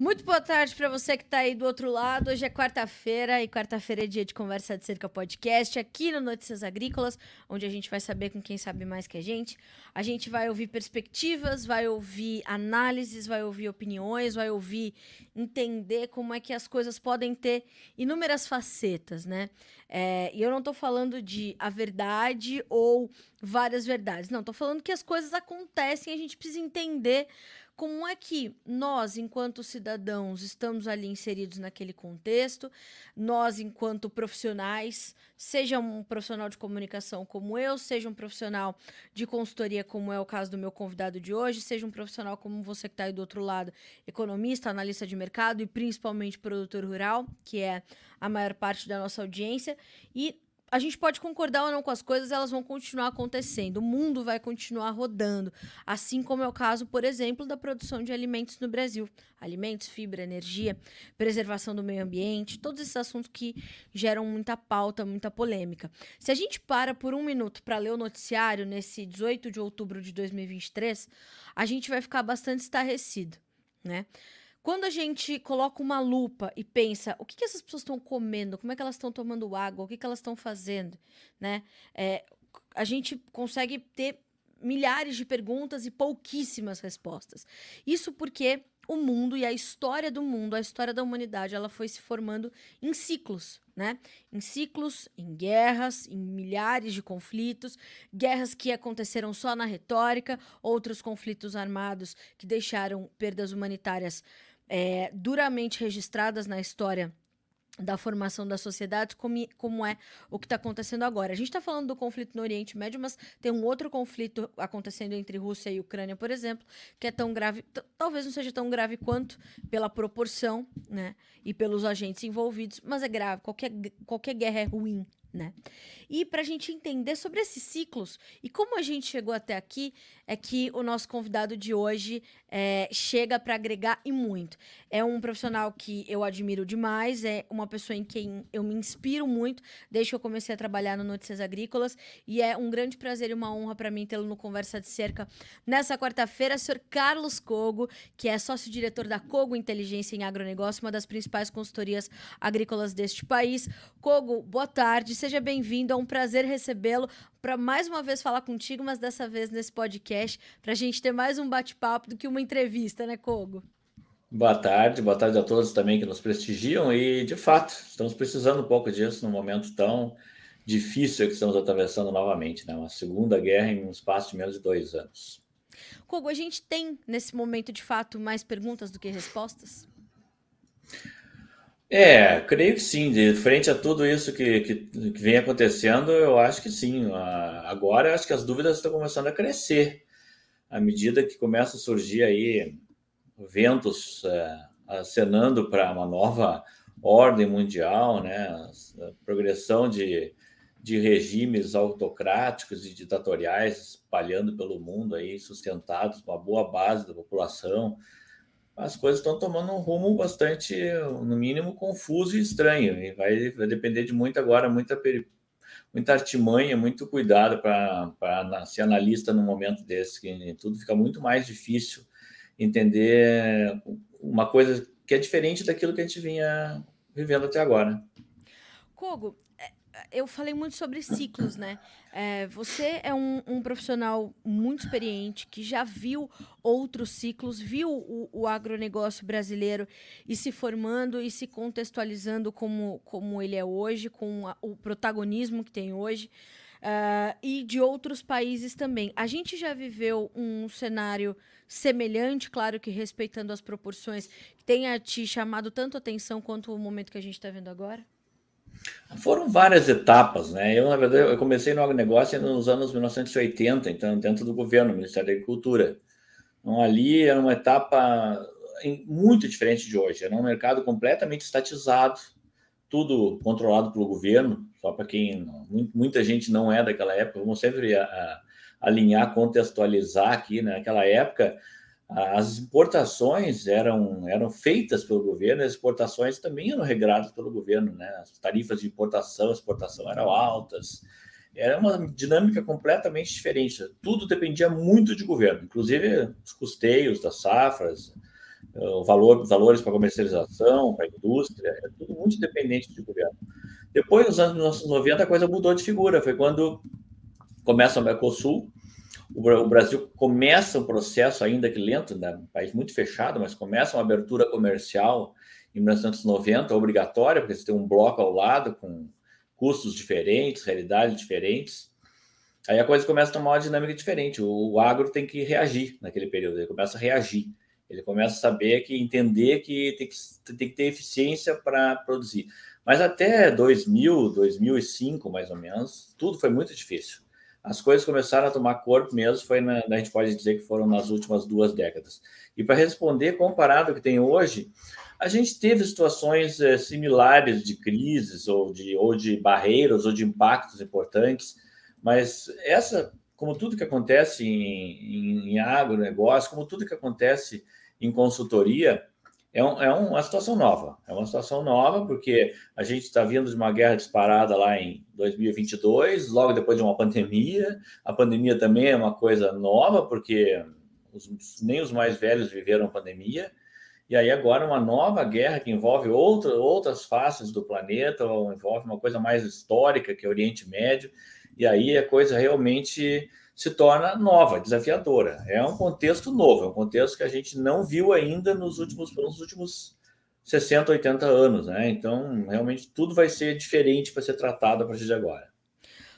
Muito boa tarde para você que está aí do outro lado. Hoje é quarta-feira e quarta-feira é dia de conversa de cerca podcast aqui no Notícias Agrícolas, onde a gente vai saber com quem sabe mais que a gente. A gente vai ouvir perspectivas, vai ouvir análises, vai ouvir opiniões, vai ouvir entender como é que as coisas podem ter inúmeras facetas, né? É, e eu não estou falando de a verdade ou várias verdades. Não, estou falando que as coisas acontecem e a gente precisa entender como é que nós, enquanto cidadãos, estamos ali inseridos naquele contexto, nós, enquanto profissionais, seja um profissional de comunicação como eu, seja um profissional de consultoria, como é o caso do meu convidado de hoje, seja um profissional como você que está aí do outro lado, economista, analista de mercado e principalmente produtor rural, que é a maior parte da nossa audiência, e a gente pode concordar ou não com as coisas, elas vão continuar acontecendo. O mundo vai continuar rodando. Assim como é o caso, por exemplo, da produção de alimentos no Brasil. Alimentos, fibra, energia, preservação do meio ambiente, todos esses assuntos que geram muita pauta, muita polêmica. Se a gente para por um minuto para ler o noticiário nesse 18 de outubro de 2023, a gente vai ficar bastante estarrecido, né? Quando a gente coloca uma lupa e pensa o que, que essas pessoas estão comendo, como é que elas estão tomando água, o que, que elas estão fazendo, né? É, a gente consegue ter milhares de perguntas e pouquíssimas respostas. Isso porque o mundo e a história do mundo, a história da humanidade, ela foi se formando em ciclos, né? Em ciclos, em guerras, em milhares de conflitos, guerras que aconteceram só na retórica, outros conflitos armados que deixaram perdas humanitárias é, duramente registradas na história da formação das sociedades, como, como é o que está acontecendo agora. A gente está falando do conflito no Oriente Médio, mas tem um outro conflito acontecendo entre Rússia e Ucrânia, por exemplo, que é tão grave, talvez não seja tão grave quanto pela proporção, né, e pelos agentes envolvidos, mas é grave. Qualquer, qualquer guerra é ruim, né? E para a gente entender sobre esses ciclos e como a gente chegou até aqui, é que o nosso convidado de hoje é, chega para agregar e muito. É um profissional que eu admiro demais, é uma pessoa em quem eu me inspiro muito desde que eu comecei a trabalhar no Notícias Agrícolas e é um grande prazer e uma honra para mim tê-lo no Conversa de Cerca nessa quarta-feira, senhor Carlos Cogo, que é sócio-diretor da Cogo Inteligência em Agronegócio, uma das principais consultorias agrícolas deste país. Cogo, boa tarde seja bem-vindo. É um prazer recebê-lo para mais uma vez falar contigo, mas dessa vez nesse podcast, para a gente ter mais um bate-papo do que uma entrevista, né, Kogo? Boa tarde, boa tarde a todos também que nos prestigiam e, de fato, estamos precisando um pouco disso num momento tão difícil que estamos atravessando novamente, né? Uma segunda guerra em um espaço de menos de dois anos. Kogo, a gente tem nesse momento, de fato, mais perguntas do que respostas? É, creio que sim. De frente a tudo isso que, que, que vem acontecendo, eu acho que sim. Agora, eu acho que as dúvidas estão começando a crescer à medida que começa a surgir aí ventos é, acenando para uma nova ordem mundial, né? A progressão de, de regimes autocráticos e ditatoriais espalhando pelo mundo aí, sustentados uma boa base da população as coisas estão tomando um rumo bastante, no mínimo, confuso e estranho. E vai, vai depender de muito agora, muita, muita artimanha, muito cuidado para ser analista num momento desse, que tudo fica muito mais difícil entender uma coisa que é diferente daquilo que a gente vinha vivendo até agora. Kogo, eu falei muito sobre ciclos, né? É, você é um, um, profissional muito experiente que já viu outros ciclos, viu o, o agronegócio brasileiro e se formando e se contextualizando como, como ele é hoje, com a, o protagonismo que tem hoje. Uh, e de outros países também. A gente já viveu um cenário semelhante, claro que respeitando as proporções, que tenha te chamado tanto atenção quanto o momento que a gente está vendo agora? Foram várias etapas, né? Eu, na verdade, eu comecei no agronegócio nos anos 1980, então, dentro do governo, Ministério da Agricultura. Então, ali era uma etapa muito diferente de hoje. Era um mercado completamente estatizado, tudo controlado pelo governo. Só para quem muita gente não é daquela época, vamos sempre a, a, alinhar, contextualizar aqui. Né? Naquela época, as importações eram, eram feitas pelo governo, as exportações também eram regradas pelo governo, né? As tarifas de importação, exportação eram altas, era uma dinâmica completamente diferente. Tudo dependia muito de governo, inclusive os custeios das safras, uh, valor, valores para comercialização, para indústria, é tudo muito dependente de governo. Depois, nos anos 90, a coisa mudou de figura. Foi quando começa o Mercosul, o Brasil começa um processo, ainda que lento, né? um país muito fechado, mas começa uma abertura comercial em 1990, obrigatória, porque você tem um bloco ao lado com custos diferentes, realidades diferentes. Aí a coisa começa a tomar uma dinâmica diferente. O, o agro tem que reagir naquele período, ele começa a reagir. Ele começa a saber que entender que tem que, tem que ter eficiência para produzir. Mas até 2000, 2005, mais ou menos, tudo foi muito difícil. As coisas começaram a tomar corpo mesmo, foi na, a gente pode dizer que foram nas últimas duas décadas. E para responder, comparado ao que tem hoje, a gente teve situações é, similares de crises, ou de, ou de barreiras, ou de impactos importantes, mas essa, como tudo que acontece em, em, em agronegócio, como tudo que acontece em consultoria, é, um, é uma situação nova. É uma situação nova, porque a gente está vindo de uma guerra disparada lá em 2022, logo depois de uma pandemia. A pandemia também é uma coisa nova, porque os, nem os mais velhos viveram pandemia. E aí agora uma nova guerra que envolve outra, outras faces do planeta, ou envolve uma coisa mais histórica, que é o Oriente Médio. E aí a coisa realmente se torna nova, desafiadora. É um contexto novo, é um contexto que a gente não viu ainda nos últimos, nos últimos 60, 80 anos, né? Então, realmente tudo vai ser diferente para ser tratado a partir de agora.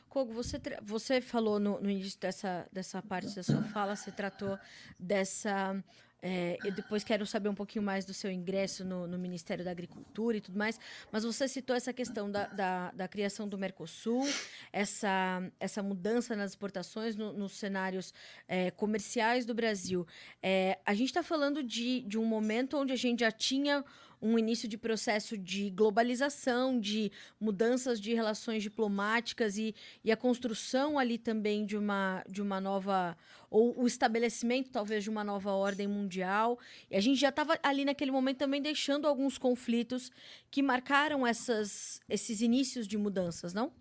Kogo, você, você falou no, no início dessa, dessa parte da sua fala, você tratou dessa é, eu depois quero saber um pouquinho mais do seu ingresso no, no, Ministério da Agricultura e tudo mais, mas você citou essa questão da, da, da criação do Mercosul, essa, essa mudança nas exportações no, nos cenários é, comerciais do Brasil. É, a gente está falando de, de um momento onde a gente já tinha um início de processo de globalização, de mudanças de relações diplomáticas e, e a construção ali também de uma, de uma nova, ou o estabelecimento talvez de uma nova ordem mundial. E a gente já estava ali naquele momento também deixando alguns conflitos que marcaram essas, esses inícios de mudanças, não?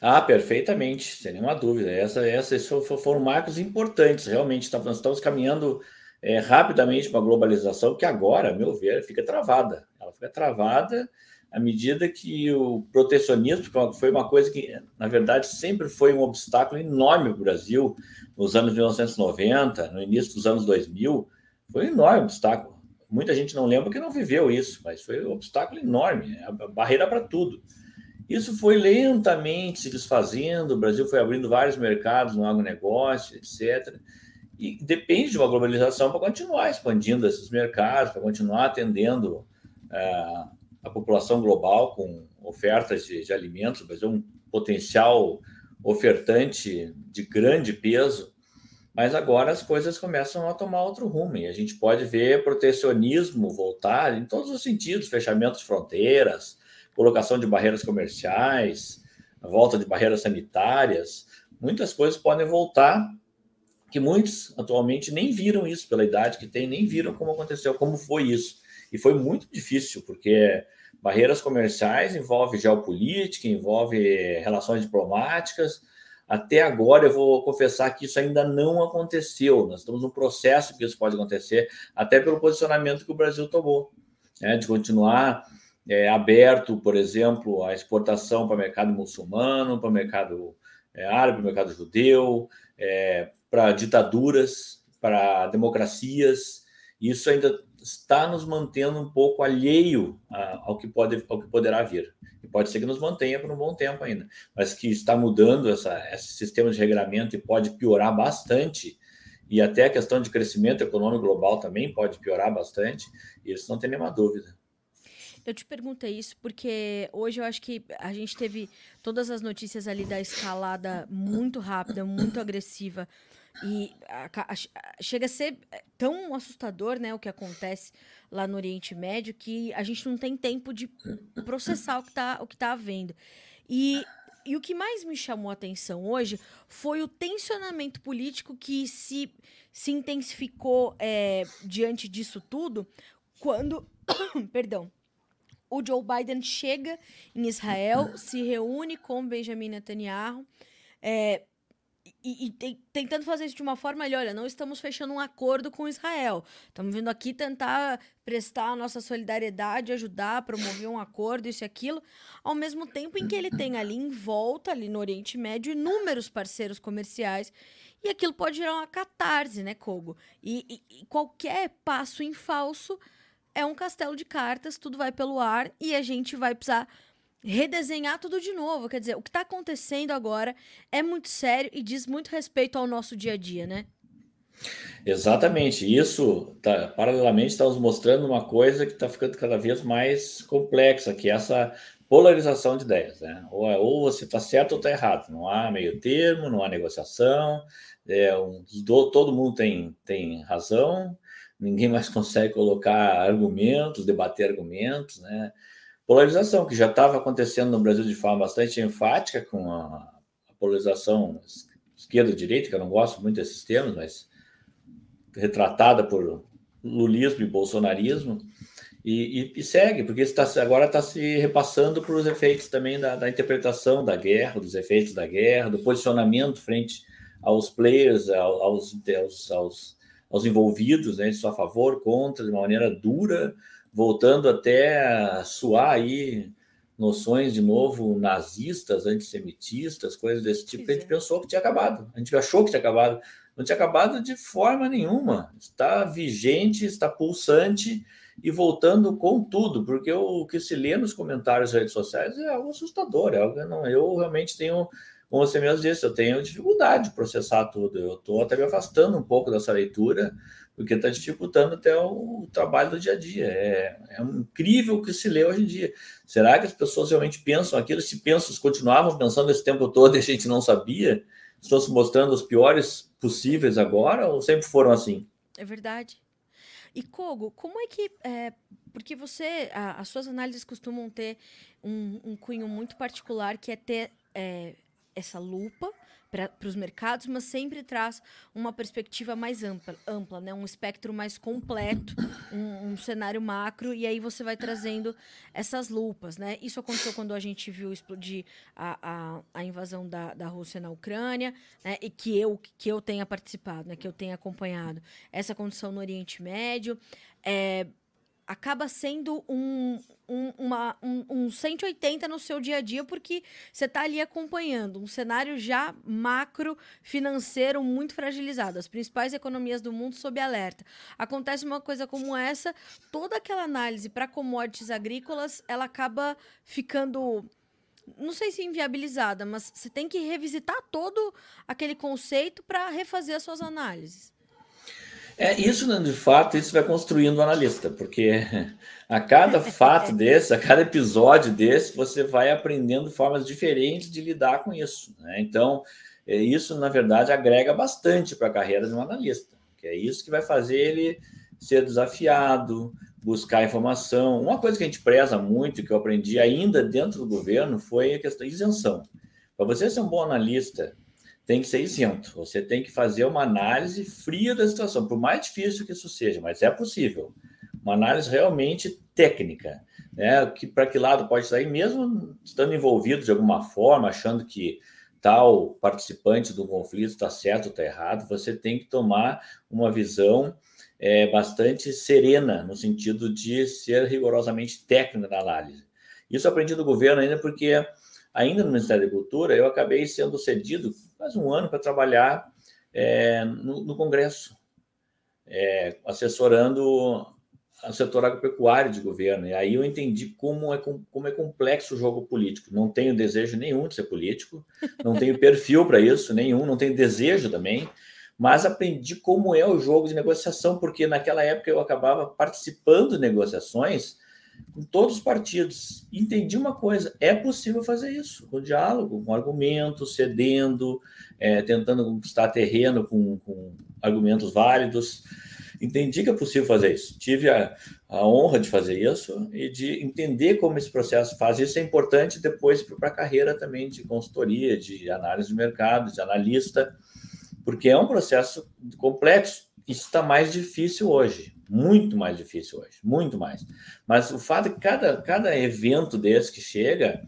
Ah, perfeitamente, sem nenhuma dúvida. Essa, essa, esses foram marcos importantes, realmente. Nós estamos caminhando é, rapidamente uma globalização que agora, a meu ver, fica travada. Ela fica travada à medida que o protecionismo foi uma coisa que, na verdade, sempre foi um obstáculo enorme para o Brasil nos anos 1990, no início dos anos 2000, foi um enorme obstáculo. Muita gente não lembra que não viveu isso, mas foi um obstáculo enorme, a barreira para tudo. Isso foi lentamente se desfazendo, o Brasil foi abrindo vários mercados no agronegócio, etc. E depende de uma globalização para continuar expandindo esses mercados, para continuar atendendo é, a população global com ofertas de, de alimentos. Brasil é um potencial ofertante de grande peso, mas agora as coisas começam a tomar outro rumo e a gente pode ver protecionismo voltar em todos os sentidos fechamento de fronteiras, colocação de barreiras comerciais, volta de barreiras sanitárias. Muitas coisas podem voltar que muitos atualmente nem viram isso pela idade que tem, nem viram como aconteceu, como foi isso. E foi muito difícil, porque barreiras comerciais envolve geopolítica, envolve relações diplomáticas. Até agora, eu vou confessar que isso ainda não aconteceu. Nós estamos num processo que isso pode acontecer, até pelo posicionamento que o Brasil tomou, né, de continuar é, aberto, por exemplo, a exportação para o mercado muçulmano, para o mercado é, árabe, mercado judeu, é, para ditaduras, para democracias. Isso ainda está nos mantendo um pouco alheio ao que pode ao que poderá vir. E pode ser que nos mantenha por um bom tempo ainda, mas que está mudando essa, esse sistema de regramento e pode piorar bastante. E até a questão de crescimento econômico global também pode piorar bastante. Isso não tem nenhuma dúvida. Eu te perguntei isso porque hoje eu acho que a gente teve todas as notícias ali da escalada muito rápida, muito agressiva e a, a, chega a ser tão assustador, né, o que acontece lá no Oriente Médio, que a gente não tem tempo de processar o que está o que tá havendo. E, e o que mais me chamou a atenção hoje foi o tensionamento político que se, se intensificou é, diante disso tudo, quando, perdão, o Joe Biden chega em Israel, se reúne com Benjamin Netanyahu, é, e, e tentando fazer isso de uma forma ali, olha, não estamos fechando um acordo com Israel. Estamos vindo aqui tentar prestar a nossa solidariedade, ajudar, promover um acordo, isso e aquilo, ao mesmo tempo em que ele tem ali em volta, ali no Oriente Médio, inúmeros parceiros comerciais. E aquilo pode gerar uma catarse, né, Kogo? E, e, e qualquer passo em falso é um castelo de cartas, tudo vai pelo ar e a gente vai precisar redesenhar tudo de novo. Quer dizer, o que está acontecendo agora é muito sério e diz muito respeito ao nosso dia a dia, né? Exatamente. Isso, tá, paralelamente, está nos mostrando uma coisa que está ficando cada vez mais complexa, que é essa polarização de ideias. Né? Ou, é, ou você está certo ou está errado. Não há meio termo, não há negociação. É, um, todo mundo tem, tem razão. Ninguém mais consegue colocar argumentos, debater argumentos, né? Polarização, que já estava acontecendo no Brasil de forma bastante enfática, com a, a polarização esquerda-direita, que eu não gosto muito desses termos, mas retratada por lulismo e bolsonarismo, e, e, e segue, porque está, agora está se repassando para os efeitos também da, da, interpretação da guerra, dos efeitos da guerra, do posicionamento frente aos players, aos, aos, aos, aos envolvidos, né, se a favor, contra, de uma maneira dura, voltando até a suar aí noções de novo nazistas, antissemitistas, coisas desse tipo, a gente pensou que tinha acabado. A gente achou que tinha acabado. Não tinha acabado de forma nenhuma. Está vigente, está pulsante e voltando com tudo, porque o que se lê nos comentários das redes sociais é algo assustador. É algo, não, eu realmente tenho, como você mesmo disse, eu tenho dificuldade de processar tudo. Eu estou até me afastando um pouco dessa leitura, porque está dificultando até o, trabalho do dia a dia. É, é incrível o que se lê hoje em dia. Será que as pessoas realmente pensam aquilo? Se pensam, se continuavam pensando esse tempo todo e a gente não sabia? Estão se mostrando os piores possíveis agora ou sempre foram assim? É verdade. E Kogo, como é que. É, porque você. A, as suas análises costumam ter um, um cunho muito particular que é ter é, essa lupa para os mercados, mas sempre traz uma perspectiva mais ampla, ampla né? um espectro mais completo, um, um, cenário macro, e aí você vai trazendo essas lupas. Né? Isso aconteceu quando a gente viu explodir a, a, a invasão da, da Rússia na Ucrânia, né? e que eu, que eu tenha participado, né? que eu tenha acompanhado essa condição no Oriente Médio. É, acaba sendo um, um, uma, um, um 180 no seu dia a dia, porque você está ali acompanhando um cenário já macro financeiro muito fragilizado, as principais economias do mundo sob alerta. Acontece uma coisa como essa, toda aquela análise para commodities agrícolas, ela acaba ficando não sei se inviabilizada, mas você tem que revisitar todo aquele conceito para refazer as suas análises. É, isso, né, de fato, isso vai construindo o analista, porque a cada fato desse, a cada episódio desse, você vai aprendendo formas diferentes de lidar com isso. Né? Então, é, isso, na verdade, agrega bastante para a carreira de um analista, que é isso que vai fazer ele ser desafiado, buscar informação. Uma coisa que a gente preza muito, que eu aprendi ainda dentro do governo, foi a questão de isenção. Para você ser um bom analista, tem que ser isento. Você tem que fazer uma análise fria da situação, por mais difícil que isso seja, mas é possível. Uma análise realmente técnica, né? Que para que lado pode sair, mesmo estando envolvido de alguma forma, achando que tal participante do conflito está certo ou está errado, você tem que tomar uma visão é, bastante serena, no sentido de ser rigorosamente técnica na análise. Isso aprendi do governo ainda porque, ainda no Ministério da Agricultura, eu acabei sendo cedido quase um ano para trabalhar é, no, no, Congresso, é, assessorando o setor agropecuário de governo. E aí eu entendi como é, como é complexo o jogo político. Não tenho desejo nenhum de ser político, não tenho perfil para isso, nenhum, não tenho desejo também, mas aprendi como é o jogo de negociação, porque naquela época eu acabava participando de negociações com todos os partidos. Entendi uma coisa: é possível fazer isso, com diálogo, com argumentos, cedendo, é, tentando conquistar terreno com, com, argumentos válidos. Entendi que é possível fazer isso. Tive a, a honra de fazer isso e de entender como esse processo faz. Isso é importante depois para a carreira também de consultoria, de análise de mercado, de analista, porque é um processo complexo. Isso está mais difícil hoje muito mais difícil hoje, muito mais. Mas o fato é que cada, cada evento desse que chega,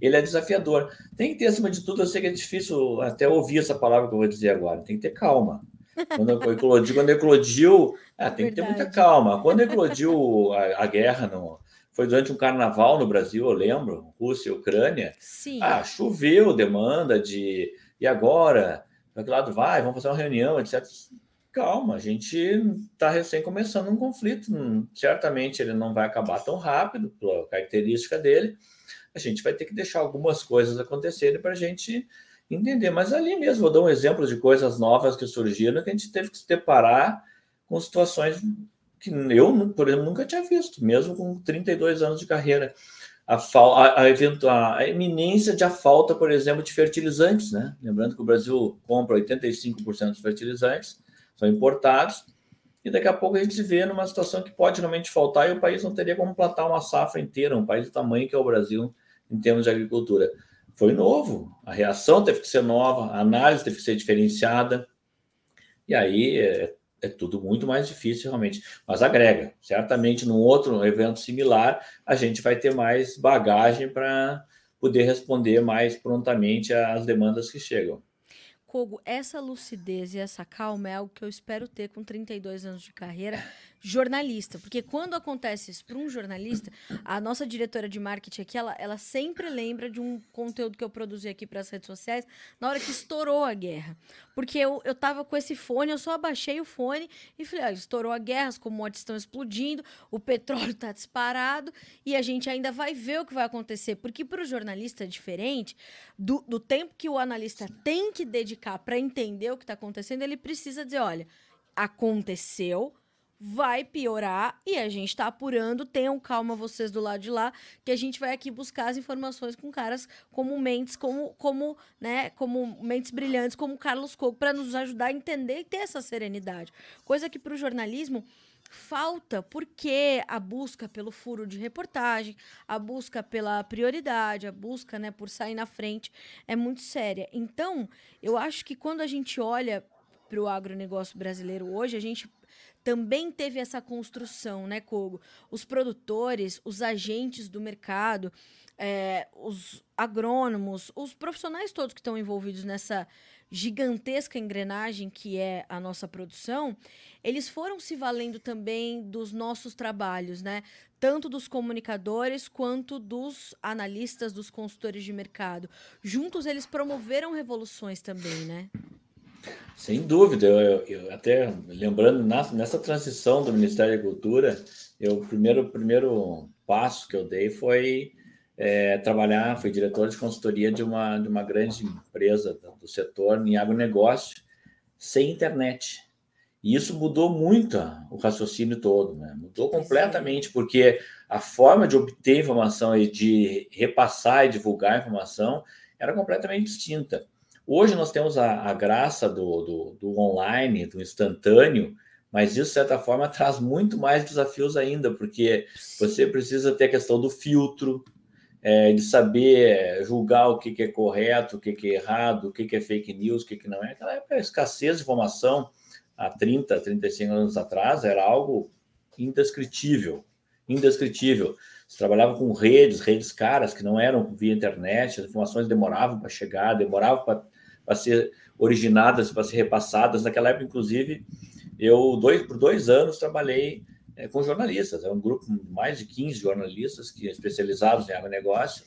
ele é desafiador. Tem que ter, acima de tudo, eu sei que é difícil até ouvir essa palavra que eu vou dizer agora, tem que ter calma. Quando eclodiu, quando eclodiu ah, tem Verdade. que ter muita calma. Quando eclodiu a, a guerra, no, foi durante um carnaval no Brasil, eu lembro, Rússia e Ucrânia. Sim. Ah, choveu demanda de. E agora? Para que lado vai? Vamos fazer uma reunião, etc. Calma, a gente está recém começando um conflito. Certamente ele não vai acabar tão rápido, pela característica dele. A gente vai ter que deixar algumas coisas acontecerem para a gente entender. Mas ali mesmo, vou dar um exemplo de coisas novas que surgiram que a gente teve que se deparar com situações que eu, por exemplo, nunca tinha visto, mesmo com 32 anos de carreira. A, a, a, a iminência de a falta, por exemplo, de fertilizantes, né? Lembrando que o Brasil compra 85% dos fertilizantes, são importados, e daqui a pouco a gente se vê numa situação que pode realmente faltar e o país não teria como plantar uma safra inteira, um país do tamanho que é o Brasil em termos de agricultura foi novo, a reação teve que ser nova, a análise teve que ser diferenciada, e aí é, é tudo muito mais difícil realmente, mas agrega. Certamente, num outro evento similar, a gente vai ter mais bagagem para poder responder mais prontamente às demandas que chegam. Essa lucidez e essa calma é algo que eu espero ter com 32 anos de carreira jornalista. Porque quando acontece isso para um jornalista, a nossa diretora de marketing aqui, ela, ela sempre lembra de um conteúdo que eu produzi aqui para as redes sociais na hora que estourou a guerra. Porque eu, eu tava com esse fone, eu só abaixei o fone e falei, ah, estourou a guerra, as commodities estão explodindo, o petróleo está disparado e a gente ainda vai ver o que vai acontecer. Porque para o jornalista é diferente do, do tempo que o analista tem que dedicar para entender o que está acontecendo, ele precisa dizer, olha, aconteceu, vai piorar e a gente está apurando. Tenham calma vocês do lado de lá, que a gente vai aqui buscar as informações com caras como mentes, como, como, né, como mentes brilhantes, como Carlos Coco, para nos ajudar a entender e ter essa serenidade. Coisa que para o jornalismo falta porque a busca pelo furo de reportagem, a busca pela prioridade, a busca né, por sair na frente é muito séria. Então, eu acho que quando a gente olha para o agronegócio brasileiro hoje, a gente também teve essa construção, né, Kogo? Os produtores, os agentes do mercado, é, os agrônomos, os profissionais todos que estão envolvidos nessa gigantesca engrenagem que é a nossa produção, eles foram se valendo também dos nossos trabalhos, né? Tanto dos comunicadores quanto dos analistas, dos consultores de mercado. Juntos eles promoveram revoluções também, né? Sem dúvida, eu, eu até lembrando nessa transição do Ministério da Agricultura, eu, o primeiro, primeiro passo que eu dei foi é, trabalhar, fui diretor de consultoria de uma, de uma grande empresa do setor em agronegócio, sem internet. E isso mudou muito o raciocínio todo, né? mudou completamente, porque a forma de obter informação e de repassar e divulgar informação era completamente distinta. Hoje nós temos a, a graça do, do, do, online, do instantâneo, mas isso, de certa forma, traz muito mais desafios ainda, porque você precisa ter a questão do filtro, é, de saber julgar o que, que é correto, o que, que é errado, o que, que é fake news, o que, que não é. Naquela época, a escassez de informação, há 30, 35 anos atrás, era algo indescritível. Indescritível. Você trabalhava com redes, redes caras que não eram via internet, as informações demoravam para chegar, demoravam para para ser originadas, para ser repassadas. Naquela época, inclusive, eu dois, por dois anos trabalhei é, com jornalistas. É um grupo de mais de 15 jornalistas que especializados em agronegócio.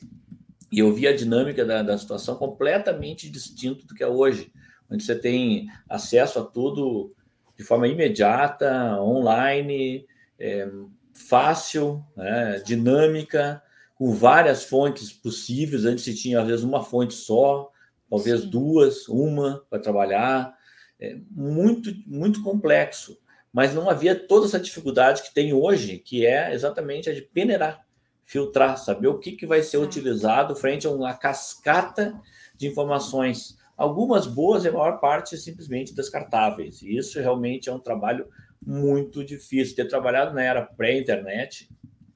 E eu vi a dinâmica da, da situação completamente distinta do que é hoje, onde você tem acesso a tudo de forma imediata, online, é, fácil, né, dinâmica, com várias fontes possíveis. Antes se tinha, às vezes, uma fonte só, talvez Sim. duas, uma para trabalhar. É muito, muito complexo. Mas não havia toda essa dificuldade que tem hoje, que é exatamente a de peneirar, filtrar, saber o que, que vai ser utilizado frente a uma cascata de informações. Algumas boas e a maior parte simplesmente descartáveis. E isso realmente é um trabalho muito difícil. Ter trabalhado na era pré-internet,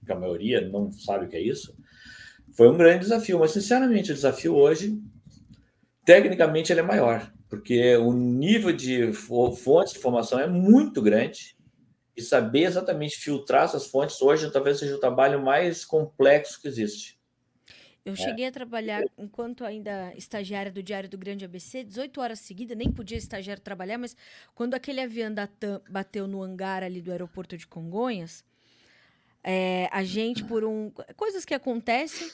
que a maioria não sabe o que é isso, foi um grande desafio. Mas, sinceramente, o desafio hoje tecnicamente ele é maior, porque o nível de fontes de informação é muito grande e saber exatamente filtrar essas fontes hoje talvez seja o trabalho mais complexo que existe. Eu é. cheguei a trabalhar enquanto ainda estagiária do Diário do Grande ABC, 18 horas seguidas, nem podia estagiário trabalhar, mas quando aquele avião da TAM bateu no hangar ali do aeroporto de Congonhas, é, a gente, por um. Coisas que acontecem,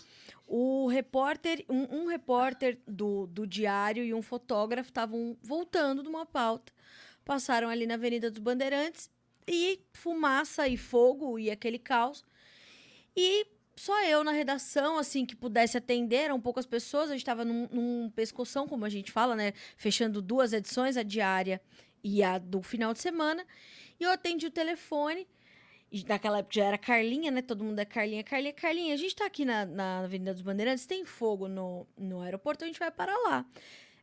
o repórter, um, um repórter do, do diário e um fotógrafo estavam voltando de uma pauta, passaram ali na Avenida dos Bandeirantes e fumaça e fogo e aquele caos. E só eu na redação, assim, que pudesse atender, eram poucas pessoas, a gente estava num, num pescoção, como a gente fala, né? Fechando duas edições, a diária e a do final de semana. E eu atendi o telefone. Naquela época já era Carlinha, né? Todo mundo é Carlinha, Carlinha, Carlinha. A gente tá aqui na, na Avenida dos Bandeirantes, tem fogo no, no aeroporto, a gente vai para lá.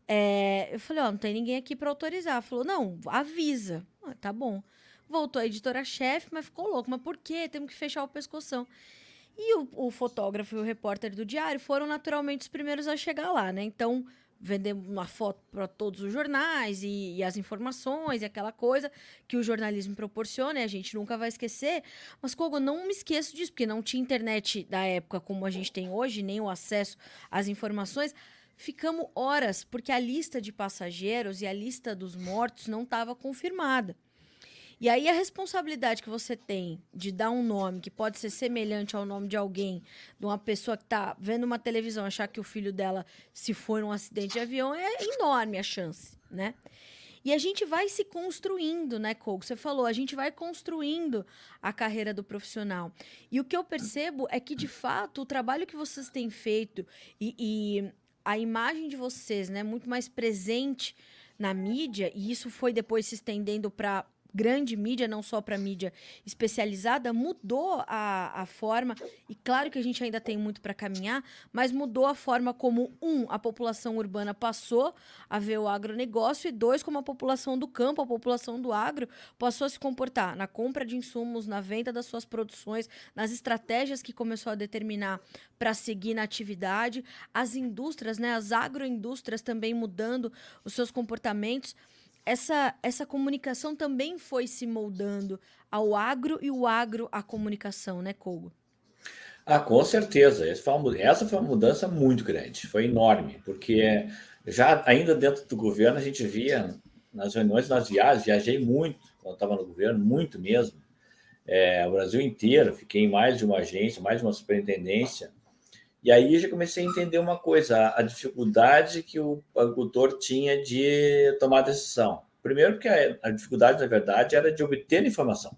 É, eu falei, ó, não tem ninguém aqui para autorizar. Falou, não, avisa. Ah, tá bom. Voltou a editora-chefe, mas ficou louco. Mas por quê? Temos que fechar o pescoção. E o, o fotógrafo e o repórter do diário foram naturalmente os primeiros a chegar lá, né? Então, vendemos uma foto para todos os jornais e, e, as informações e aquela coisa que o jornalismo proporciona e a gente nunca vai esquecer. Mas, Kogo, não me esqueço disso, porque não tinha internet da época como a gente tem hoje, nem o acesso às informações. Ficamos horas, porque a lista de passageiros e a lista dos mortos não estava confirmada. E aí a responsabilidade que você tem de dar um nome que pode ser semelhante ao nome de alguém, de uma pessoa que está vendo uma televisão, achar que o filho dela se foi num acidente de avião, é enorme a chance, né? E a gente vai se construindo, né, Cogo? Você falou, a gente vai construindo a carreira do profissional. E o que eu percebo é que, de fato, o trabalho que vocês têm feito e, e a imagem de vocês, né, muito mais presente na mídia, e isso foi depois se estendendo para grande mídia, não só para mídia especializada, mudou a, a forma, e claro que a gente ainda tem muito para caminhar, mas mudou a forma como, um, a população urbana passou a ver o agronegócio, e dois, como a população do campo, a população do agro, passou a se comportar na compra de insumos, na venda das suas produções, nas estratégias que começou a determinar para seguir na atividade, as indústrias, né, as agroindústrias também mudando os seus comportamentos essa, essa comunicação também foi se moldando ao agro e o agro à comunicação, né, Kogo? Ah, com certeza. Essa foi, uma, mudança muito grande, foi enorme, porque já ainda dentro do governo a gente via nas reuniões, nas viagens, viajei muito quando estava no governo, muito mesmo. É, o Brasil inteiro, fiquei em mais de uma agência, mais de uma superintendência. E aí eu já comecei a entender uma coisa, a dificuldade que o agricultor tinha de tomar decisão. Primeiro porque a, dificuldade, na verdade, era de obter informação.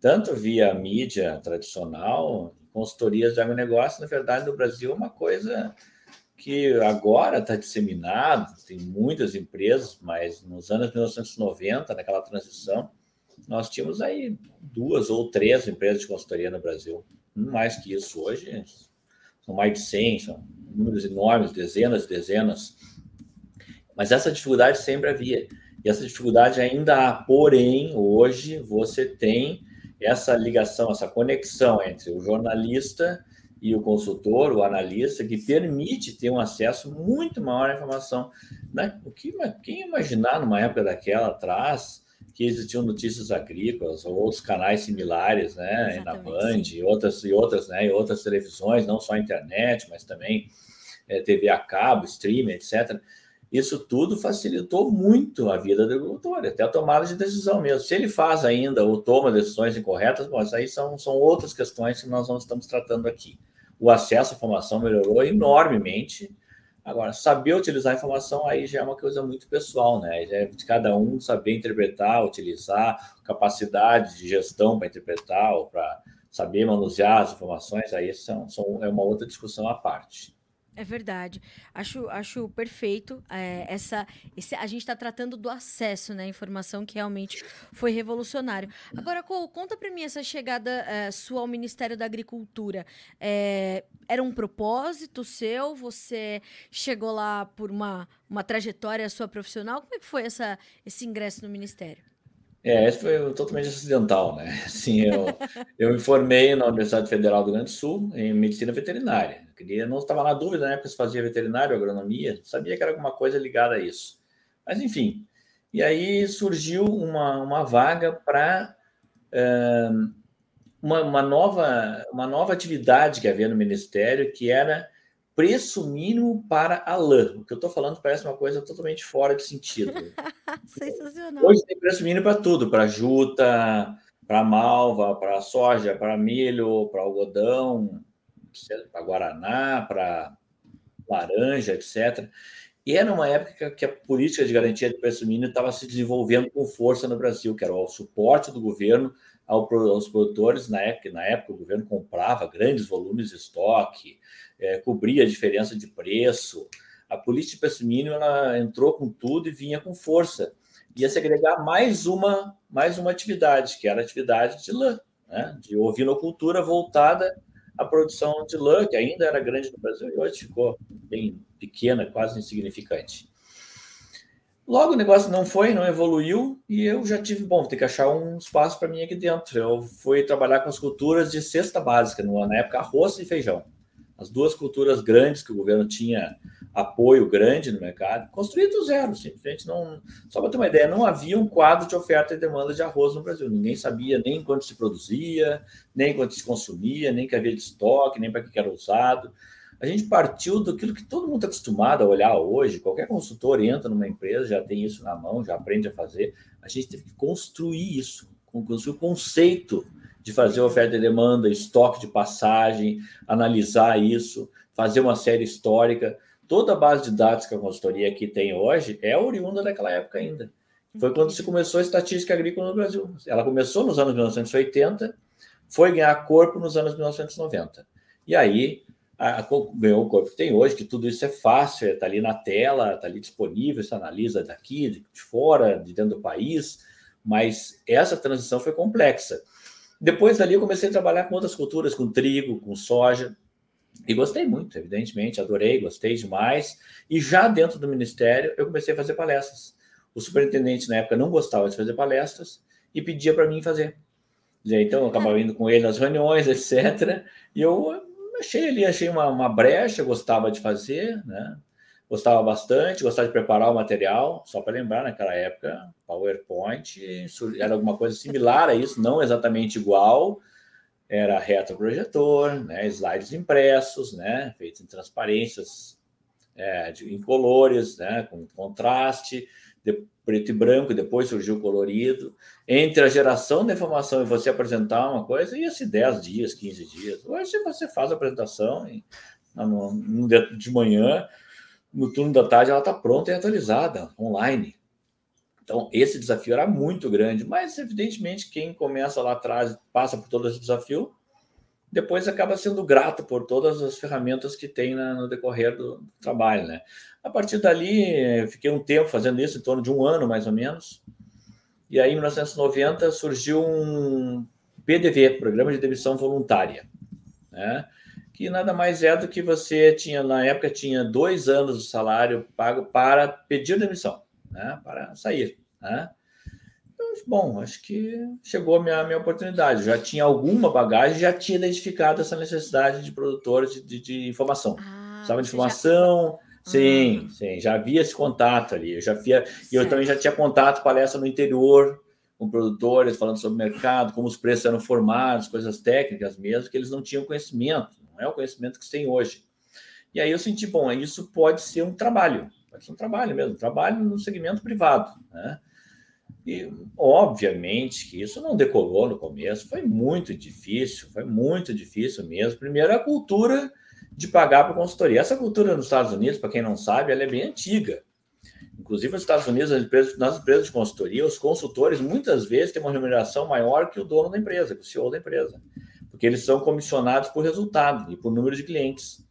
Tanto via mídia tradicional, consultorias de agronegócio, na verdade, no Brasil é uma coisa que agora está disseminado, tem muitas empresas, mas nos anos 1990, naquela transição, nós tínhamos aí duas ou três empresas de consultoria no Brasil. Mais que isso hoje, são mais de 100, são números enormes, dezenas e dezenas. Mas essa dificuldade sempre havia. E essa dificuldade ainda há. Porém, hoje você tem essa ligação, essa conexão entre o jornalista e o consultor, o analista, que permite ter um acesso muito maior à informação. Né? O que, quem imaginar numa época daquela atrás que existiam notícias agrícolas ou outros canais similares, né, na Band e outras e outras, né, e outras televisões, não só a internet, mas também é, TV a cabo, streaming, etc. Isso tudo facilitou muito a vida do agricultor, até a tomada de decisão mesmo. Se ele faz ainda ou toma decisões incorretas, bom, isso aí são, são outras questões que nós não estamos tratando aqui. O acesso à informação melhorou enormemente, Agora, saber utilizar a informação aí já é uma coisa muito pessoal, né? Já é de cada um saber interpretar, utilizar, capacidade de gestão para interpretar ou para saber manusear as informações, aí são, são, é uma outra discussão à parte. É verdade. Acho, acho perfeito. É, essa, esse, a gente está tratando do acesso né, informação que realmente foi revolucionário. Agora, Cole, conta para mim essa chegada é, sua ao Ministério da Agricultura. É, era um propósito seu? Você chegou lá por uma, uma trajetória sua profissional? Como é que foi essa, esse ingresso no Ministério? É, esse foi totalmente acidental, né? Assim, eu, eu me formei na Universidade Federal do Rio Grande do Sul em medicina veterinária. Eu queria, não estava na dúvida na época se fazia veterinário, agronomia, sabia que era alguma coisa ligada a isso. Mas enfim, e aí surgiu uma, uma vaga para é, uma, uma, nova, uma nova atividade que havia no Ministério, que era preço mínimo para a lã. O que eu estou falando parece uma coisa totalmente fora de sentido. Sensacional. Hoje tem preço mínimo para tudo, para juta, para malva, para soja, para milho, para algodão, para guaraná, para laranja, etc. E era uma época que a política de garantia de preço mínimo estava se desenvolvendo com força no Brasil, que era o suporte do governo aos produtores. Na época, na época o governo comprava grandes volumes de estoque, é, cobria a diferença de preço. A política de preço mínimo ela entrou com tudo e vinha com força. Ia se agregar mais uma, mais uma atividade, que era a atividade de lã, né? de ovinocultura voltada à produção de lã, que ainda era grande no Brasil e hoje ficou bem pequena, quase insignificante. Logo o negócio não foi, não evoluiu, e eu já tive, bom, ter que achar um espaço para mim aqui dentro. Eu fui trabalhar com as culturas de cesta básica, na época arroz e feijão as duas culturas grandes que o governo tinha apoio grande no mercado, construído do zero, simplesmente não. Só para ter uma ideia, não havia um quadro de oferta e demanda de arroz no Brasil. Ninguém sabia nem quanto se produzia, nem quanto se consumia, nem que havia de estoque, nem para que era usado. A gente partiu daquilo que todo mundo está acostumado a olhar hoje. Qualquer consultor entra numa empresa, já tem isso na mão, já aprende a fazer. A gente teve que construir isso, construir o conceito de fazer oferta e demanda, estoque de passagem, analisar isso, fazer uma série histórica. Toda a base de dados que a consultoria aqui tem hoje é oriunda daquela época ainda. Foi quando se começou a estatística agrícola no Brasil. Ela começou nos anos 1980, foi ganhar corpo nos anos 1990. E aí a, a, ganhou o corpo que tem hoje, que tudo isso é fácil, está ali na tela, está ali disponível, você analisa daqui, de fora, de dentro do país, mas essa transição foi complexa. Depois dali eu comecei a trabalhar com outras culturas, com trigo, com soja, e gostei muito, evidentemente, adorei, gostei demais. E já dentro do ministério eu comecei a fazer palestras. O superintendente na época não gostava de fazer palestras e pedia para mim fazer. Então eu acabava indo com ele nas reuniões, etc. E eu achei ali, achei uma, uma brecha, gostava de fazer, né? Gostava bastante, gostava de preparar o material. Só para lembrar, naquela época, PowerPoint era alguma coisa similar a isso, não exatamente igual. Era retroprojetor, né, slides impressos, né, feitos em transparências é, de, em colores, né, com contraste, de preto e branco, depois surgiu o colorido. Entre a geração da informação e você apresentar uma coisa, ia-se 10 dias, 15 dias. Hoje você faz a apresentação e, no, no, de manhã no turno da tarde ela está pronta e atualizada, online. Então, esse desafio era muito grande, mas evidentemente quem começa lá atrás, passa por todo esse desafio, depois acaba sendo grato por todas as ferramentas que tem no decorrer do trabalho, né? A partir dali, fiquei um tempo fazendo isso, em torno de um ano mais ou menos. E aí, em 1990, surgiu um PDV, Programa de Demissão Voluntária, né? que nada mais é do que você tinha, na época, tinha dois anos de salário pago para pedir demissão, né? para sair. Né? Então, bom, acho que chegou a minha, minha oportunidade. Já tinha alguma bagagem, já tinha identificado essa necessidade de produtores de, de, de informação. Ah, Precisava de informação. Já... Sim, hum. sim, já havia esse contato ali. Eu já via, e eu também já tinha contato, palestra no interior, com produtores falando sobre o mercado, como os preços eram formados, coisas técnicas mesmo, que eles não tinham conhecimento não é o conhecimento que se tem hoje. E aí eu senti, bom, isso pode ser um trabalho, pode ser um trabalho mesmo, um trabalho no segmento privado, né? E, obviamente, que isso não decolou no começo, foi muito difícil, foi muito difícil mesmo. Primeiro, a cultura de pagar para consultoria. Essa cultura nos Estados Unidos, para quem não sabe, ela é bem antiga. Inclusive, nos Estados Unidos, nas empresas, nas empresas de consultoria, os consultores muitas vezes têm uma remuneração maior que o dono da empresa, que o CEO da empresa porque eles são comissionados por resultado e por número de clientes.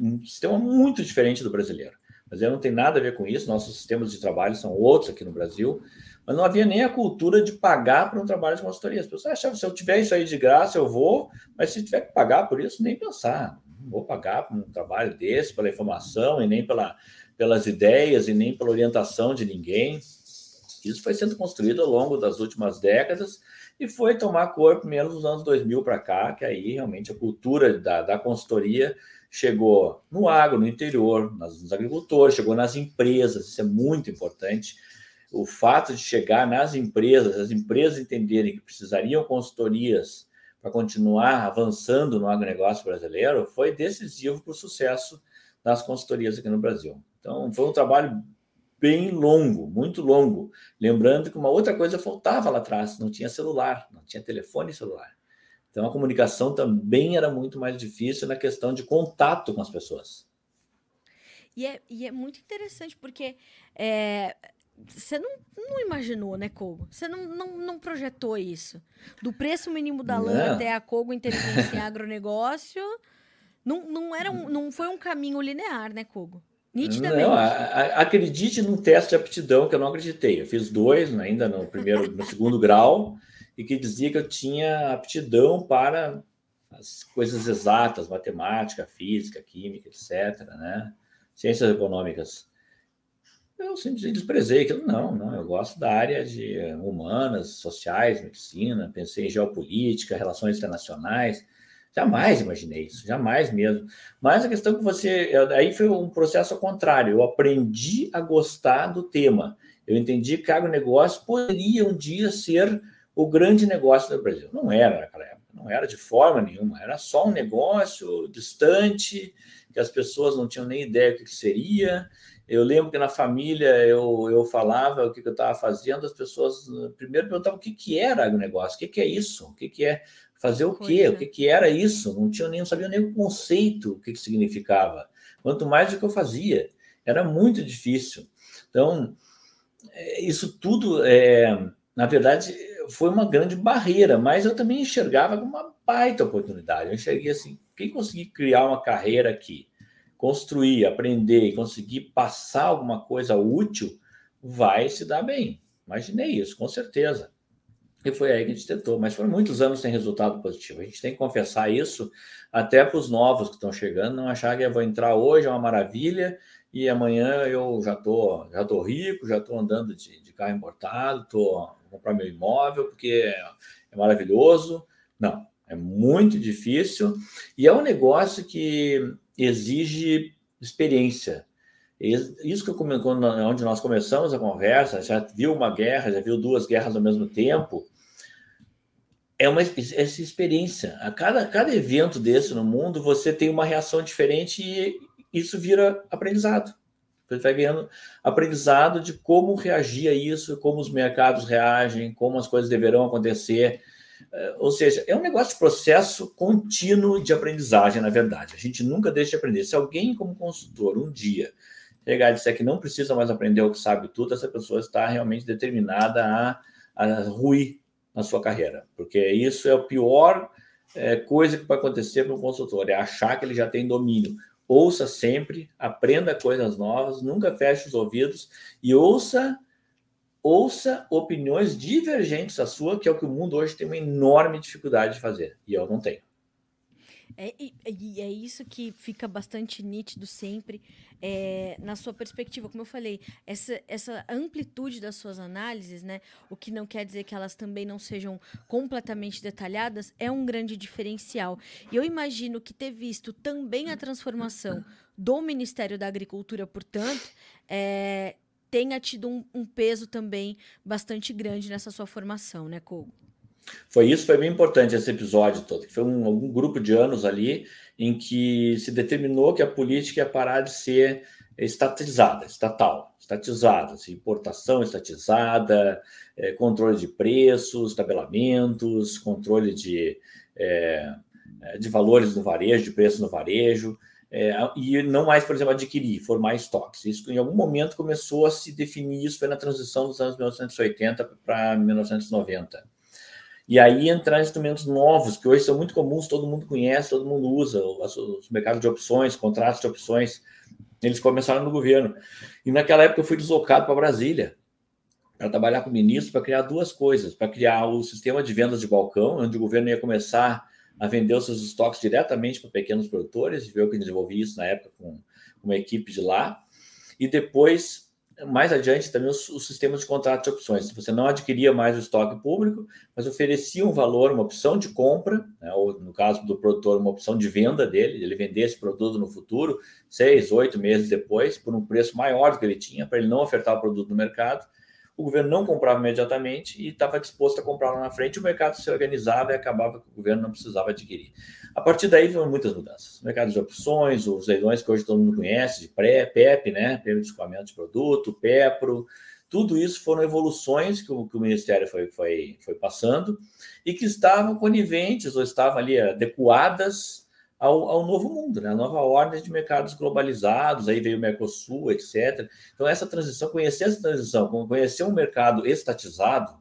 Um sistema muito diferente do brasileiro. Mas não tem nada a ver com isso, nossos sistemas de trabalho são outros aqui no Brasil, mas não havia nem a cultura de pagar por um trabalho de consultoria. As pessoas achavam, se eu tiver isso aí de graça, eu vou, mas se tiver que pagar por isso, nem pensar. Não vou pagar por um trabalho desse, pela informação, e nem pela, pelas ideias, e nem pela orientação de ninguém. Isso foi sendo construído ao longo das últimas décadas, e foi tomar corpo mesmo nos anos 2000 para cá, que aí realmente a cultura da, da consultoria chegou no agro, no interior, nas, nos agricultores, chegou nas empresas, isso é muito importante. O fato de chegar nas empresas, as empresas entenderem que precisariam consultorias para continuar avançando no agronegócio brasileiro foi decisivo para o sucesso das consultorias aqui no Brasil. Então, foi um trabalho bem longo, muito longo. Lembrando que uma outra coisa faltava lá atrás: não tinha celular, não tinha telefone celular. Então, a comunicação também era muito mais difícil na questão de contato com as pessoas. E é, e é muito interessante, porque é, você não, não imaginou, né, Kogo? Você não, não, não projetou isso. Do preço mínimo da lã até a Kogo Inteligência em Agronegócio, não, não, era um, não foi um caminho linear, né, Kogo? Nitidamente. Não, a, a, acredite num teste de aptidão que eu não acreditei. Eu fiz dois né, ainda no primeiro, no segundo grau, e que dizia que eu tinha aptidão para as coisas exatas, matemática, física, química, etc., né? Ciências econômicas. Eu simplesmente desprezei aquilo. Não, não, eu gosto da área de humanas, sociais, medicina, pensei em geopolítica, relações internacionais. Jamais imaginei isso, jamais mesmo. Mas a questão que você. Aí foi um processo ao contrário. Eu aprendi a gostar do tema. Eu entendi que agronegócio poderia um dia ser o grande negócio do Brasil. Não era naquela época, não era de forma nenhuma. Era só um negócio distante, que as pessoas não tinham nem ideia do que seria. Eu lembro que na família eu, eu falava o que, que eu estava fazendo, as pessoas eh, primeiro perguntavam o que, que era agronegócio, o que, que é isso, o que, que é fazer o quê, Coisa. o que, que era isso, não tinha nem não sabia nem o conceito, o que, que significava, quanto mais o que eu fazia, era muito difícil. Então, eh, isso tudo, é, na verdade, foi uma grande barreira, mas eu também enxergava como uma baita oportunidade. Eu enxerguei assim, quem conseguir criar uma carreira aqui, construir, aprender e conseguir passar alguma coisa útil, vai se dar bem. Imaginei isso, com certeza. E foi aí que a gente tentou, mas foram muitos anos sem resultado positivo. A gente tem que confessar isso até para os novos que estão chegando, não achar que eu vou entrar hoje, é uma maravilha, e amanhã eu já tô, já tô rico, já estou andando de, de, carro importado, tô comprar meu imóvel porque é, é maravilhoso. Não, é muito difícil e é um negócio que exige experiência. Isso que eu onde nós começamos a conversa, já viu uma guerra, já viu duas guerras ao mesmo tempo, é uma essa experiência. A cada, cada evento desse no mundo, você tem uma reação diferente e isso vira aprendizado. Você vai ganhando aprendizado de como reagir a isso, como os mercados reagem, como as coisas deverão acontecer. É, ou seja, é um negócio de processo contínuo de aprendizagem, na verdade. A gente nunca deixa de aprender. Se alguém, como consultor, um dia chegar e disser que não precisa mais aprender o que sabe tudo, essa pessoa está realmente determinada a, a ruir na sua carreira. Porque isso é a pior é, coisa que pode acontecer para um consultor, é achar que ele já tem domínio. Ouça sempre, aprenda coisas novas, nunca feche os ouvidos e ouça ouça opiniões divergentes da sua, que é o que o mundo hoje tem uma enorme dificuldade de fazer, e eu não tenho. É, e, é isso que fica bastante nítido sempre é, na sua perspectiva. Como eu falei, essa, essa amplitude das suas análises, né, o que não quer dizer que elas também não sejam completamente detalhadas, é um grande diferencial. E eu imagino que ter visto também a transformação do Ministério da Agricultura, portanto, é, tenha tido um, um, peso também bastante grande nessa sua formação, né, Kogo? Foi isso, foi bem importante esse episódio todo. Foi um, algum grupo de anos ali em que se determinou que a política ia parar de ser estatizada, estatal, estatizada, assim, importação estatizada, é, controle de preços, tabelamentos, controle de, é, de valores no varejo, de preço no varejo é, e não mais, por exemplo, adquirir, formar estoques. Isso em algum momento começou a se definir, isso foi na transição dos anos 1980 para 1990. E aí entrar instrumentos novos, que hoje são muito comuns, todo mundo conhece, todo mundo usa, os mercados de opções, contratos de opções, eles começaram no governo. E naquela época eu fui deslocado para Brasília, para trabalhar com o ministro, para criar duas coisas, para criar o sistema de vendas de balcão, onde o governo ia começar a vender os seus estoques diretamente para pequenos produtores, viu que desenvolvi isso na época com uma equipe de lá, e depois, mais adiante, também os, os sistemas de contrato de opções. Você não adquiria mais o estoque público, mas oferecia um valor, uma opção de compra, né, ou no caso do produtor, uma opção de venda dele, ele vender esse produto no futuro, seis, oito meses depois, por um preço maior do que ele tinha, para ele não ofertar o produto no mercado, o governo não comprava imediatamente e estava disposto a comprar lá na frente, o mercado se organizava e acabava que o governo não precisava adquirir. A partir daí foram muitas mudanças. Mercado de opções, os leilões que hoje todo mundo conhece, de pré, PEP, né? De escoamento de produto, PEPRO, tudo isso foram evoluções que o, que o Ministério foi, foi, foi passando e que estavam coniventes ou estavam ali adequadas ao, ao, novo mundo, né? a nova ordem de mercados globalizados, aí veio o Mercosul, etc. Então, essa transição, conhecer essa transição, conhecer um mercado estatizado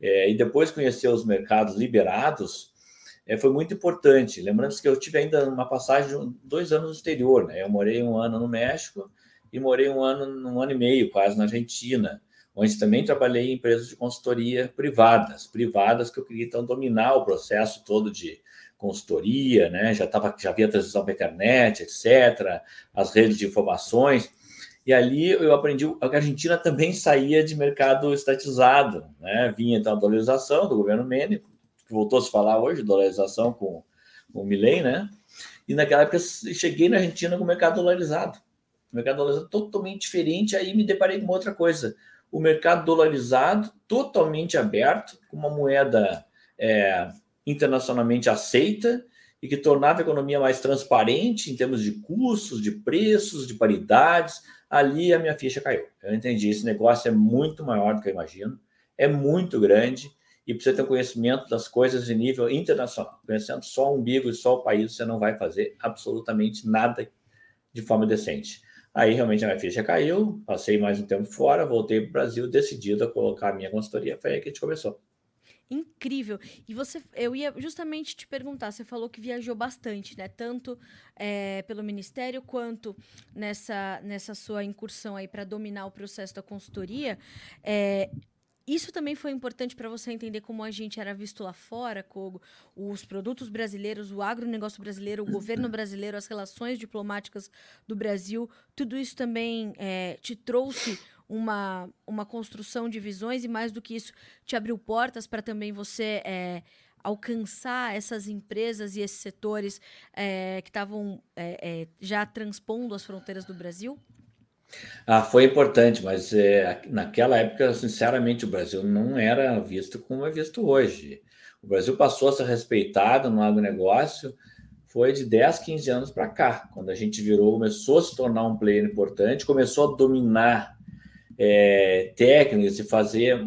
é, e depois conhecer os mercados liberados, é, foi muito importante. Lembrando que eu tive ainda uma passagem de dois anos no exterior, né? Eu morei um ano no México e morei um ano, um ano e meio quase na Argentina, onde também trabalhei em empresas de consultoria privadas, privadas que eu queria então dominar o processo todo de consultoria, né? Já tava, já havia transição para a internet, etc. As redes de informações. E ali eu aprendi que a Argentina também saía de mercado estatizado, né? Vinha então a dolarização do governo Menem, que voltou a se falar hoje, dolarização com, com o Milley, né? E naquela época cheguei na Argentina com o mercado dolarizado. O mercado dolarizado totalmente diferente, aí me deparei com outra coisa. O mercado dolarizado totalmente aberto, com uma moeda é, internacionalmente aceita e que tornava a economia mais transparente em termos de custos, de preços, de paridades. Ali a minha ficha caiu. Eu entendi, esse negócio é muito maior do que eu imagino, é muito grande e precisa ter um conhecimento das coisas de nível internacional. Conhecendo só o umbigo e só o país, você não vai fazer absolutamente nada de forma decente. Aí realmente a minha ficha caiu, passei mais um tempo fora, voltei para o Brasil, decidido a colocar a minha consultoria. Foi aí que a gente começou incrível. E você, eu ia justamente te perguntar, você falou que viajou bastante, né? Tanto é, pelo Ministério quanto nessa, nessa sua incursão aí para dominar o processo da consultoria. É, isso também foi importante para você entender como a gente era visto lá fora, Kogo, os produtos brasileiros, o agronegócio brasileiro, o governo brasileiro, as relações diplomáticas do Brasil. Tudo isso também é, te trouxe uma, uma construção de visões e, mais do que isso, te abriu portas para também você é, alcançar essas empresas e esses setores é, que estavam é, é, já transpondo as fronteiras do Brasil? Ah, foi importante, mas é, naquela época, sinceramente, o Brasil não era visto como é visto hoje. O Brasil passou a ser respeitado no agronegócio foi de 10, 15 anos para cá, quando a gente virou, começou a se tornar um player importante, começou a dominar é, técnicas e fazer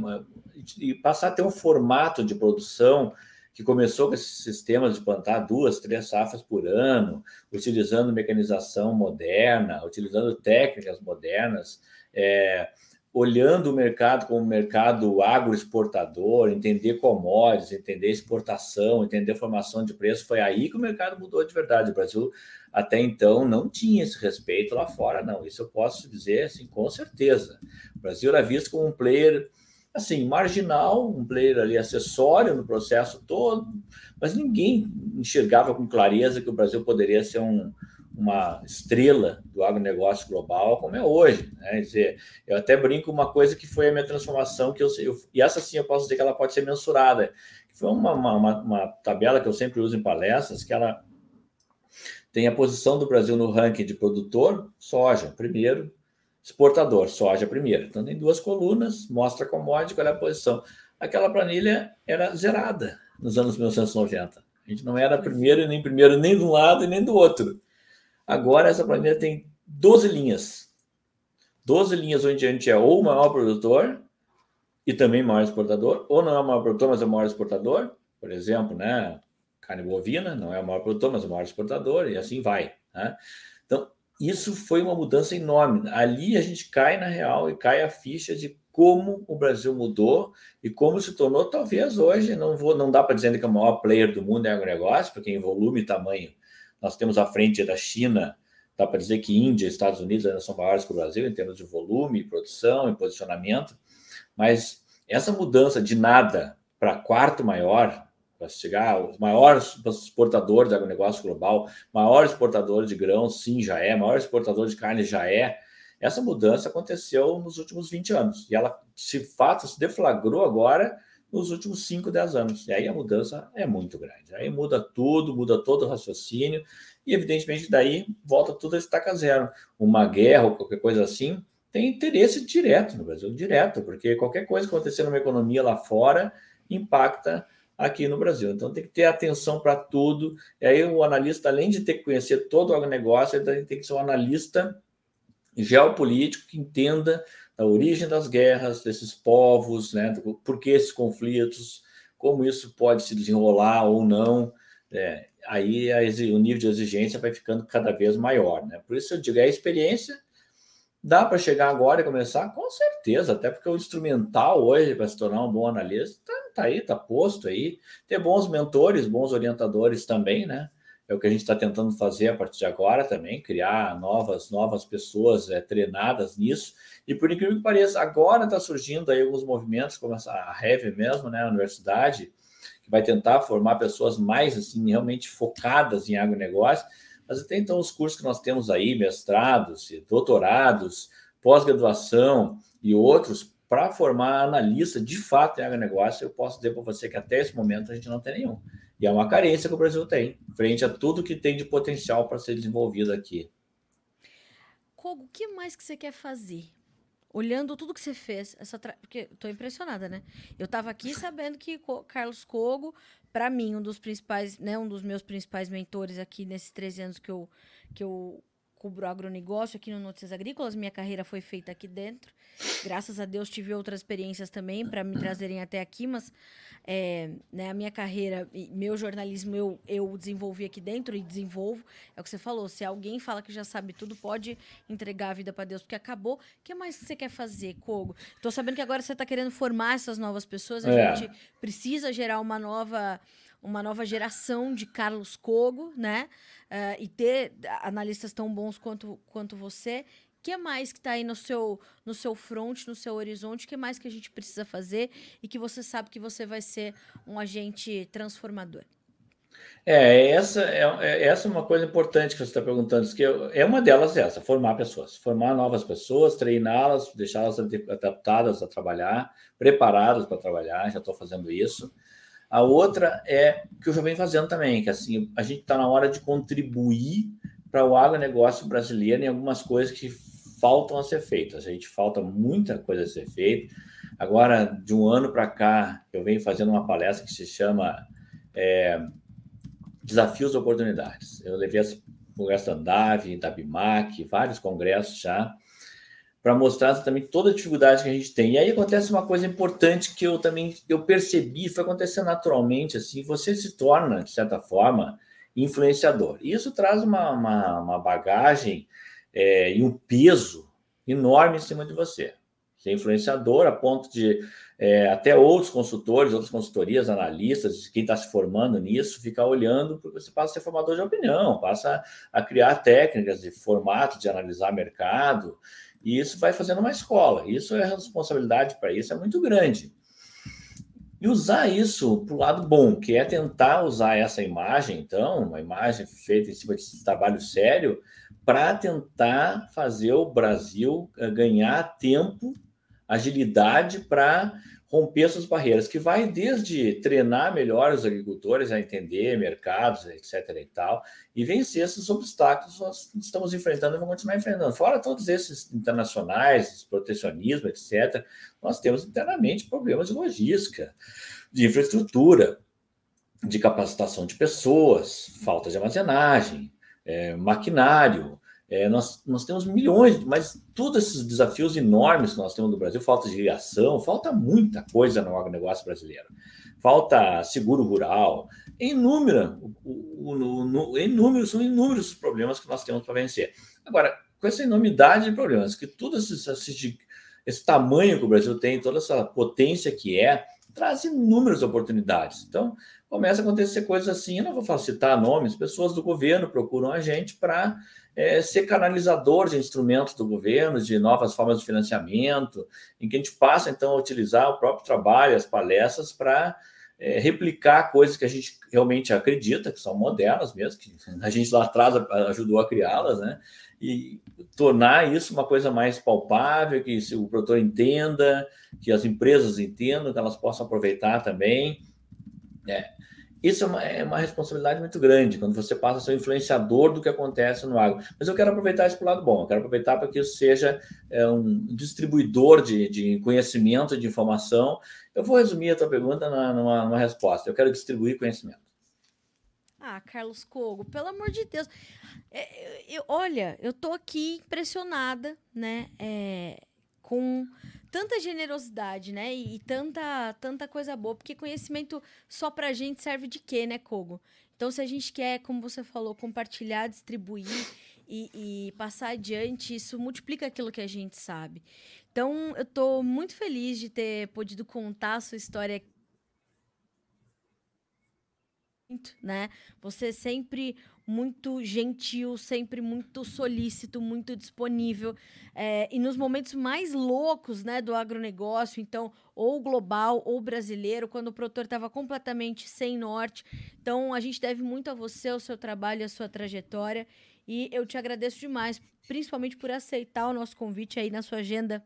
e passar a ter um formato de produção que começou com esses sistemas de plantar duas, três safras por ano, utilizando mecanização moderna, utilizando técnicas modernas, é, olhando o mercado como mercado agroexportador, entender commodities, entender exportação, entender formação de preço, foi aí que o mercado mudou de verdade. O Brasil até então não tinha esse respeito lá fora, não. Isso eu posso dizer assim, com certeza. O Brasil era visto como um player assim, marginal, um player ali acessório no processo todo, mas ninguém enxergava com clareza que o Brasil poderia ser um, uma estrela do agronegócio global como é hoje. Né? Dizer, eu até brinco uma coisa que foi a minha transformação, que eu, eu e essa sim eu posso dizer que ela pode ser mensurada. Foi uma, uma, uma tabela que eu sempre uso em palestras, que ela tem a posição do Brasil no ranking de produtor, soja, primeiro, exportador, soja, primeiro. Então, tem duas colunas, mostra a commodity, qual é a posição. Aquela planilha era zerada nos anos 1990. A gente não era primeiro, nem primeiro, nem de um lado e nem do outro. Agora, essa planilha tem 12 linhas. 12 linhas onde a gente é ou o maior produtor e também maior exportador, ou não é o maior produtor, mas é o maior exportador. Por exemplo, né? carne bovina, não é o maior produtor, mas é o maior exportador, e assim vai. Né? Então, isso foi uma mudança enorme. Ali a gente cai na real e cai a ficha de como o Brasil mudou e como se tornou, talvez hoje, não vou, não dá para dizer que é o maior player do mundo é agronegócio, porque em volume e tamanho nós temos à frente da China, dá para dizer que Índia e Estados Unidos ainda são maiores que o Brasil em termos de volume, produção e posicionamento, mas essa mudança de nada para quarto maior para chegar, o maior exportador de agronegócio global, maior exportador de grãos, sim, já é, maior exportador de carne, já é. Essa mudança aconteceu nos últimos 20 anos e ela, de fato, se deflagrou agora nos últimos 5, 10 anos. E aí a mudança é muito grande. Aí muda tudo, muda todo o raciocínio e, evidentemente, daí volta tudo a estaca zero. Uma guerra ou qualquer coisa assim tem interesse direto no Brasil, direto, porque qualquer coisa que acontecer numa economia lá fora impacta aqui no Brasil. Então tem que ter atenção para tudo. E aí o analista, além de ter que conhecer todo o negócio, ele tem que ser um analista geopolítico que entenda origem das guerras, desses povos, né, por que esses conflitos, como isso pode se desenrolar ou não. É, aí a, o nível de exigência vai ficando cada vez maior. Né? Por isso eu digo, é a experiência Dá para chegar agora e começar? Com certeza, até porque o instrumental hoje para se tornar um bom analista está tá aí, está posto aí. Ter bons mentores, bons orientadores também, né? É o que a gente está tentando fazer a partir de agora também, criar novas, novas pessoas é, treinadas nisso. E por incrível que pareça, agora está surgindo aí alguns movimentos, como a Heavy mesmo, né? A universidade, que vai tentar formar pessoas mais assim, realmente focadas em agronegócio mas até então, os cursos que nós temos aí, mestrados, doutorados, pós-graduação e outros, para formar analista de fato em agronegócio, eu posso dizer para você que até esse momento a gente não tem nenhum. E é uma carência que o Brasil tem, frente a tudo que tem de potencial para ser desenvolvido aqui. Kogo, o que mais que você quer fazer? Olhando tudo que você fez, essa tra... porque estou impressionada, né? Eu estava aqui sabendo que Carlos Kogo para mim, um dos principais, né, um dos meus principais mentores aqui nesses 13 anos que eu, que eu cubro agronegócio aqui no Notícias Agrícolas, minha carreira foi feita aqui dentro. Graças a Deus tive outras experiências também para me trazerem até aqui, mas é, né, a minha carreira, meu jornalismo eu, eu desenvolvi aqui dentro e desenvolvo. É o que você falou, se alguém fala que já sabe tudo, pode entregar a vida para Deus, porque acabou. O que mais você quer fazer, Kogo? Estou sabendo que agora você está querendo formar essas novas pessoas, a é. gente precisa gerar uma nova uma nova geração de Carlos Kogo, né? Uh, e ter analistas tão bons quanto, quanto você que mais que está aí no seu, no seu front, no seu horizonte? O que mais que a gente precisa fazer e que você sabe que você vai ser um agente transformador? É, essa é, é essa é uma coisa importante que você está perguntando, que é uma delas essa, formar pessoas, formar novas pessoas, treiná-las, deixá-las adaptadas a trabalhar, preparadas para trabalhar, já estou fazendo isso. A outra é que eu já venho fazendo também, que assim, a gente está na hora de contribuir para o agronegócio brasileiro em algumas coisas que faltam a ser feitas. A gente falta muita coisa a ser feita. Agora, de um ano para cá, eu venho fazendo uma palestra que se chama é, Desafios e Oportunidades. Eu levei essa conversa da Andave, da vários congressos já, para mostrar também toda a dificuldade que a gente tem. E aí acontece uma coisa importante que eu também eu percebi, foi acontecendo naturalmente, assim, você se torna, de certa forma, influenciador. E isso traz uma, uma, uma bagagem é, e um peso enorme em cima de você. Você é influenciador a ponto de é, até outros consultores, outras consultorias, analistas, quem está se formando nisso, ficar olhando, porque você passa a ser formador de opinião, passa a criar técnicas de formato de analisar mercado, e isso vai fazendo uma escola. Isso é responsabilidade para isso é muito grande. E usar isso para o lado bom, que é tentar usar essa imagem, então, uma imagem feita em cima de trabalho sério, para tentar fazer o Brasil eh, ganhar tempo, agilidade para romper essas barreiras, que vai desde treinar melhor os agricultores a entender mercados, etc. e tal, e vencer esses obstáculos que nós estamos enfrentando e vamos continuar enfrentando. Fora todos esses internacionais, protecionismo, etc., nós temos internamente problemas de logística, de infraestrutura, de capacitação de pessoas, falta de armazenagem, é, maquinário. É, nós, nós temos milhões, mas todos esses desafios enormes que nós temos no Brasil, falta de irrigação, falta muita coisa no agronegócio brasileiro. Falta seguro rural, inúmera, inúmeros, são inúmeros os problemas que nós temos para vencer. Agora, com essa enormidade de problemas, que tudo esse, esse, esse tamanho que o Brasil tem, toda essa potência que é, traz inúmeras oportunidades. Então, começa a acontecer coisas assim, eu não vou citar nomes, pessoas do governo procuram a gente para é, ser canalizador de instrumentos do governo, de novas formas de financiamento, em que a gente passa, então, a utilizar o próprio trabalho, as palestras, para é, replicar coisas que a gente realmente acredita, que são modernas mesmo, que a gente lá atrás ajudou a criá-las, né? E tornar isso uma coisa mais palpável, que o produtor entenda, que as empresas entendam, que elas possam aproveitar também. É. isso é uma, é uma, responsabilidade muito grande quando você passa a ser influenciador do que acontece no agro. Mas eu quero aproveitar isso para o lado bom, eu quero aproveitar para que isso seja é, um distribuidor de, de, conhecimento, de informação. Eu vou resumir a tua pergunta numa, numa resposta. Eu quero distribuir conhecimento. Ah, Carlos Cogo, pelo amor de Deus. É, eu, olha, eu tô aqui impressionada, né? É, com tanta generosidade, né? E, e, tanta, tanta coisa boa, porque conhecimento só pra gente serve de quê, né, Kogo? Então, se a gente quer, como você falou, compartilhar, distribuir e, e passar adiante, isso multiplica aquilo que a gente sabe. Então, eu tô muito feliz de ter podido contar a sua história né? Você sempre muito gentil, sempre muito solícito, muito disponível. É, e nos momentos mais loucos né, do agronegócio, então, ou global ou brasileiro, quando o produtor estava completamente sem norte. Então, a gente deve muito a você, ao seu trabalho a sua trajetória. E eu te agradeço demais, principalmente por aceitar o nosso convite aí na sua agenda,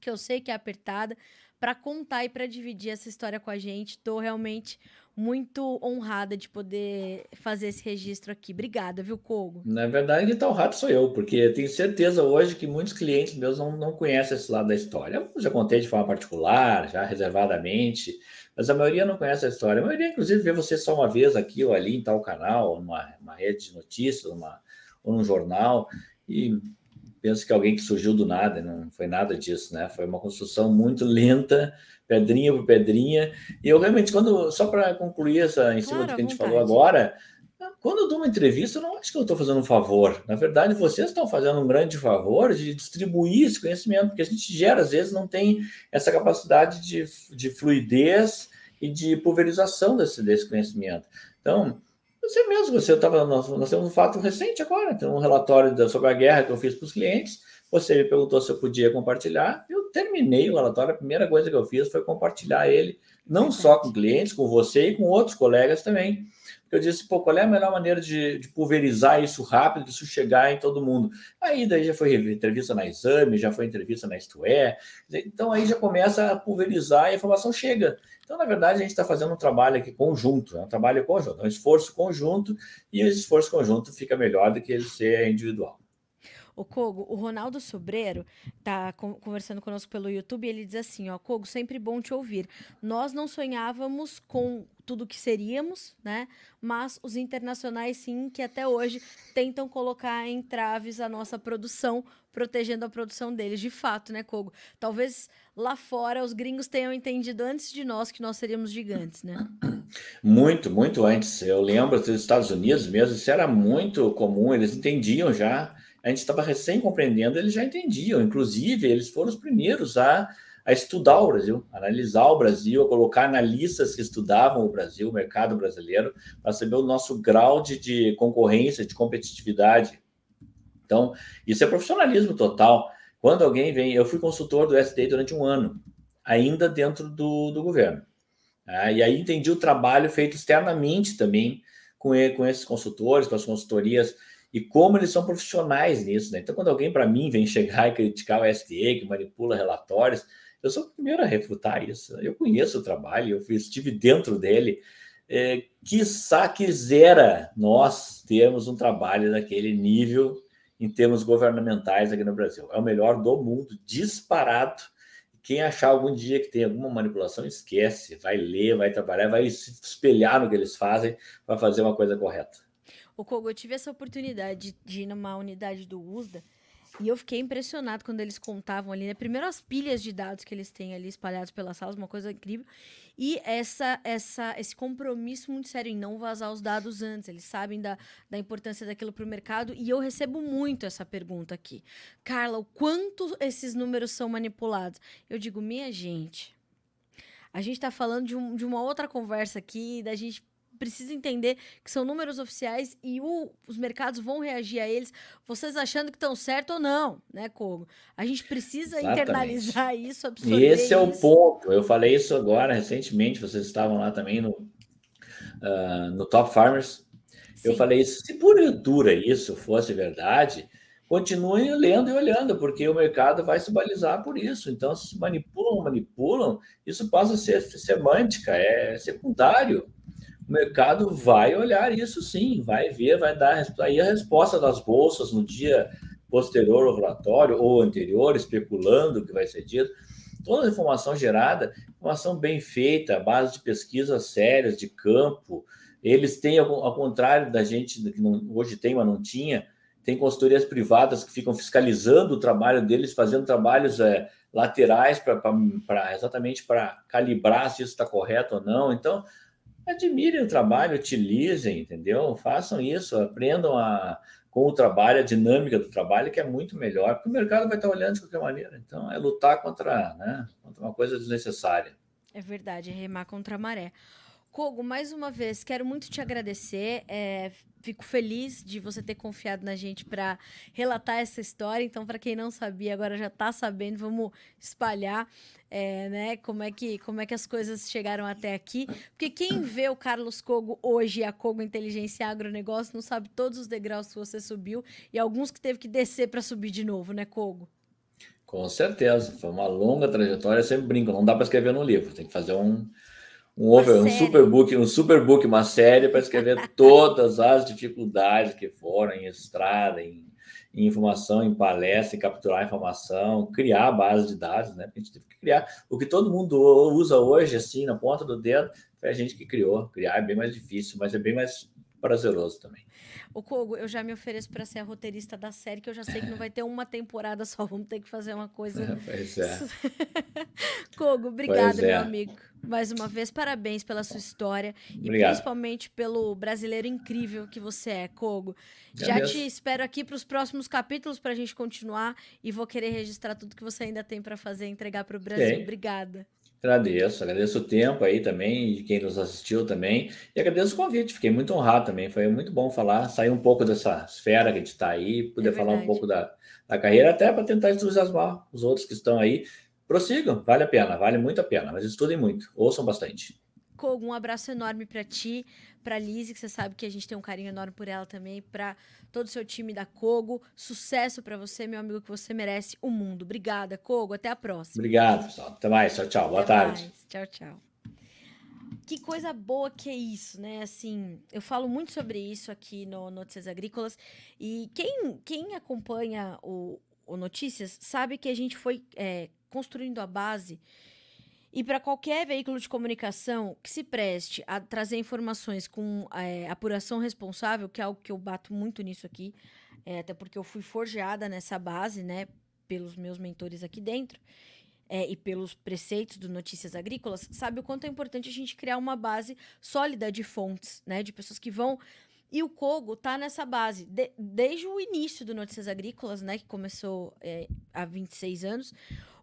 que eu sei que é apertada, para contar e para dividir essa história com a gente. Estou realmente muito honrada de poder fazer esse registro aqui. Obrigada, viu, Kogo? Na verdade, quem está honrado sou eu, porque eu tenho certeza hoje que muitos clientes meus não, não conhecem esse lado da história. Eu já contei de forma particular, já reservadamente, mas a maioria não conhece a história. A maioria, inclusive, vê você só uma vez aqui ou ali em tal canal, numa rede de notícias, numa, ou num jornal, e penso que alguém que surgiu do nada, não foi nada disso, né? Foi uma construção muito lenta, pedrinha por pedrinha. E eu realmente, quando só para concluir essa em cima claro, do que a gente falou agora, quando eu dou uma entrevista, eu não acho que eu estou fazendo um favor. Na verdade, vocês estão fazendo um grande favor de distribuir esse conhecimento, porque a gente gera, às vezes, não tem essa capacidade de, de fluidez e de pulverização desse, desse conhecimento. Então, você mesmo, você estava. Nós, nós, temos um fato recente agora, tem um relatório sobre a guerra que eu fiz para os clientes. Você me perguntou se eu podia compartilhar. Eu terminei o relatório, a primeira coisa que eu fiz foi compartilhar ele, não só com clientes, com você e com outros colegas também. Eu disse, pô, qual é a melhor maneira de, de pulverizar isso rápido, isso chegar em todo mundo? Aí daí já foi entrevista na Exame, já foi entrevista na Isto É. Então aí já começa a pulverizar e a informação chega. Então, na verdade, a gente está fazendo um trabalho aqui conjunto, é um trabalho conjunto, é um esforço conjunto, e esse esforço conjunto fica melhor do que ele ser individual. O Kogo, o Ronaldo Sobreiro tá conversando conosco pelo YouTube e ele diz assim, ó, Kogo, sempre bom te ouvir. Nós não sonhávamos com tudo que seríamos, né? Mas os internacionais sim, que até hoje tentam colocar em traves a nossa produção, protegendo a produção deles. De fato, né, Kogo? Talvez lá fora os gringos tenham entendido antes de nós que nós seríamos gigantes, né? Muito, muito antes. Eu lembro dos Estados Unidos mesmo, isso era muito comum, eles entendiam já a gente estava recém compreendendo, eles já entendiam. Inclusive, eles foram os primeiros a, a estudar o Brasil, a analisar o Brasil, a colocar analistas que estudavam o Brasil, o mercado brasileiro, para saber o nosso grau de, de concorrência, de competitividade. Então, isso é profissionalismo total. Quando alguém vem, eu fui consultor do SDI durante um ano, ainda dentro do, do governo. Ah, e aí entendi o trabalho feito externamente também com, com esses consultores, com as consultorias e como eles são profissionais nisso. Né? Então, quando alguém para mim vem chegar e criticar o SDE, que manipula relatórios, eu sou o primeiro a refutar isso. Eu conheço o trabalho, eu estive dentro dele. É, quiçá quisera nós termos um trabalho daquele nível em termos governamentais aqui no Brasil. É o melhor do mundo, disparado. Quem achar algum dia que tem alguma manipulação, esquece, vai ler, vai trabalhar, vai se espelhar no que eles fazem para fazer uma coisa correta. O Kogo, eu tive essa oportunidade de ir numa unidade do USDA e eu fiquei impressionado quando eles contavam ali, né? Primeiro as pilhas de dados que eles têm ali espalhados pelas salas, uma coisa incrível. E essa, essa, esse compromisso muito sério em não vazar os dados antes. Eles sabem da, da importância daquilo para o mercado. E eu recebo muito essa pergunta aqui. Carla, o quanto esses números são manipulados? Eu digo, minha gente, a gente está falando de, um, de uma outra conversa aqui, da gente precisa entender que são números oficiais e o, os mercados vão reagir a eles, vocês achando que estão certo ou não, né, Kogo? A gente precisa Exatamente. internalizar isso, absorver E esse é isso. o ponto. Eu falei isso agora recentemente, vocês estavam lá também no, uh, no Top Farmers. Sim. Eu falei, se porventura isso fosse verdade, continuem lendo e olhando, porque o mercado vai se balizar por isso. Então, se manipulam, manipulam, isso passa a ser semântica, é secundário. O mercado vai olhar isso sim, vai ver, vai dar aí a resposta das bolsas no dia posterior ao relatório ou anterior, especulando o que vai ser dito. Toda a informação gerada, informação bem feita, base de pesquisas sérias, de campo. Eles têm, ao contrário da gente, que não, hoje tem, mas não tinha, tem consultorias privadas que ficam fiscalizando o trabalho deles, fazendo trabalhos é, laterais para exatamente para calibrar se isso está correto ou não. Então, admirem o trabalho, utilizem, entendeu? Façam isso, aprendam a, com o trabalho, a dinâmica do trabalho, que é muito melhor, porque o mercado vai estar olhando de qualquer maneira. Então, é lutar contra, né, contra uma coisa desnecessária. É verdade, é remar contra a maré. Kogo, mais uma vez, quero muito te agradecer. É, fico feliz de você ter confiado na gente para relatar essa história. Então, para quem não sabia, agora já está sabendo. Vamos espalhar, é, né? Como é que como é que as coisas chegaram até aqui? Porque quem vê o Carlos Kogo hoje e a Kogo Inteligência Agronegócio não sabe todos os degraus que você subiu e alguns que teve que descer para subir de novo, né, Kogo? Com certeza, foi uma longa trajetória. Eu sempre brinco, não dá para escrever no livro, tem que fazer um um over, um superbook, um superbook, uma série para escrever todas as dificuldades que foram em estrada, em, em, informação, em palestra, em capturar informação, criar a base de dados, né? A gente teve que criar o que todo mundo usa hoje, assim, na ponta do dedo, foi a gente que criou. Criar é bem mais difícil, mas é bem mais prazeroso também. O Kogo, eu já me ofereço para ser a roteirista da série, que eu já sei que não vai ter uma temporada só, vamos ter que fazer uma coisa. pois é. Kogo, obrigado, é. meu amigo. Mais uma vez, parabéns pela sua história e Obrigado. principalmente pelo brasileiro incrível que você é, Kogo. Já te espero aqui para os próximos capítulos para a gente continuar e vou querer registrar tudo que você ainda tem para fazer e entregar para o Brasil. Sim. Obrigada. Agradeço, agradeço o tempo aí também, de quem nos assistiu também, e agradeço o convite, fiquei muito honrado também, foi muito bom falar, sair um pouco dessa esfera que a gente está aí, poder é falar um pouco da, da carreira, até para tentar entusiasmar os outros que estão aí. Prossigam, vale a pena, vale muito a pena, mas estudem muito, ouçam bastante. Kogo, um abraço enorme para ti, para Lise, que você sabe que a gente tem um carinho enorme por ela também, para todo o seu time da Kogo. Sucesso para você, meu amigo, que você merece o mundo. Obrigada, Kogo. Até a próxima. Obrigado, pessoal. Até mais. Tchau, tchau. Boa Até tarde. Mais. Tchau, tchau. Que coisa boa que é isso, né? Assim, eu falo muito sobre isso aqui no Notícias Agrícolas e quem, quem acompanha o, o Notícias sabe que a gente foi é, construindo a base e para qualquer veículo de comunicação que se preste a trazer informações com é, apuração responsável, que é algo que eu bato muito nisso aqui, é, até porque eu fui forjada nessa base, né, pelos meus mentores aqui dentro, é, e pelos preceitos do Notícias Agrícolas, sabe o quanto é importante a gente criar uma base sólida de fontes, né, de pessoas que vão e o Kogo está nessa base. De, desde o início do Notícias Agrícolas, né, que começou é, há 26 anos,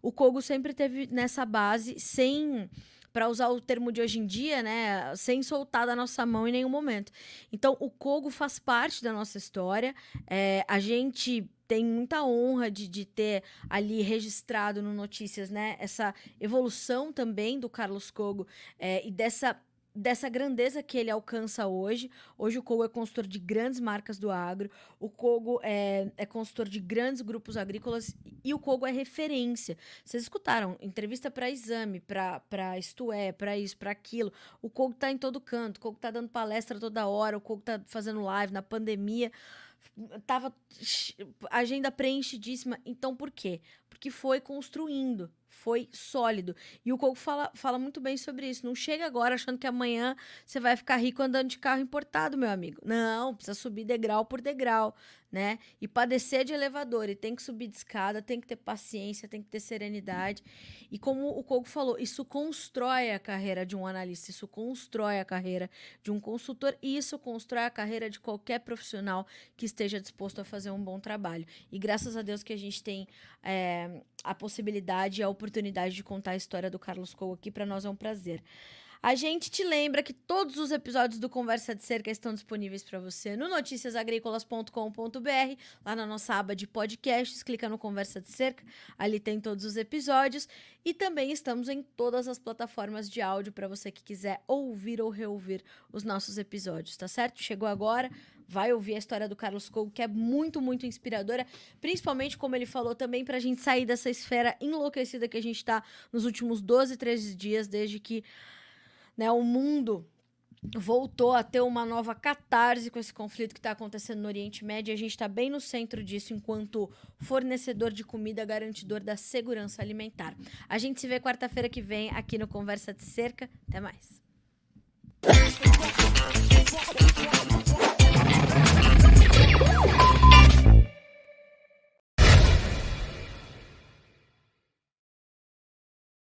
o Kogo sempre teve nessa base, sem para usar o termo de hoje em dia, né, sem soltar da nossa mão em nenhum momento. Então, o Kogo faz parte da nossa história. É, a gente tem muita honra de, de ter ali registrado no Notícias, né, essa evolução também do Carlos Kogo é, e dessa dessa grandeza que ele alcança hoje. Hoje o Kogo é consultor de grandes marcas do agro, o Kogo é, é consultor de grandes grupos agrícolas e o Kogo é referência. Vocês escutaram? Entrevista para exame, para isto é, para isso, para aquilo. O Kogo está em todo canto, o Kogo está dando palestra toda hora, o Kogo está fazendo live na pandemia. Tava agenda preenchidíssima. Então por quê? Porque foi construindo foi sólido. E o Coco fala, fala muito bem sobre isso. Não chega agora achando que amanhã você vai ficar rico andando de carro importado, meu amigo. Não, precisa subir degrau por degrau né? E padecer de elevador, e tem que subir de escada, tem que ter paciência, tem que ter serenidade. E como o Kogo falou, isso constrói a carreira de um analista, isso constrói a carreira de um consultor, e isso constrói a carreira de qualquer profissional que esteja disposto a fazer um bom trabalho. E graças a Deus que a gente tem é, a possibilidade e a oportunidade de contar a história do Carlos Kogo aqui, para nós é um prazer. A gente te lembra que todos os episódios do Conversa de Cerca estão disponíveis para você no noticiasagricolas.com.br, lá na nossa aba de podcasts, clica no Conversa de Cerca, ali tem todos os episódios e também estamos em todas as plataformas de áudio para você que quiser ouvir ou reouvir os nossos episódios, tá certo? Chegou agora, vai ouvir a história do Carlos Cogo, que é muito, muito inspiradora, principalmente, como ele falou, também para a gente sair dessa esfera enlouquecida que a gente está nos últimos 12, 13 dias, desde que né, o mundo voltou a ter uma nova catarse com esse conflito que está acontecendo no Oriente Médio. A gente está bem no centro disso enquanto fornecedor de comida, garantidor da segurança alimentar. A gente se vê quarta-feira que vem aqui no Conversa de Cerca. Até mais.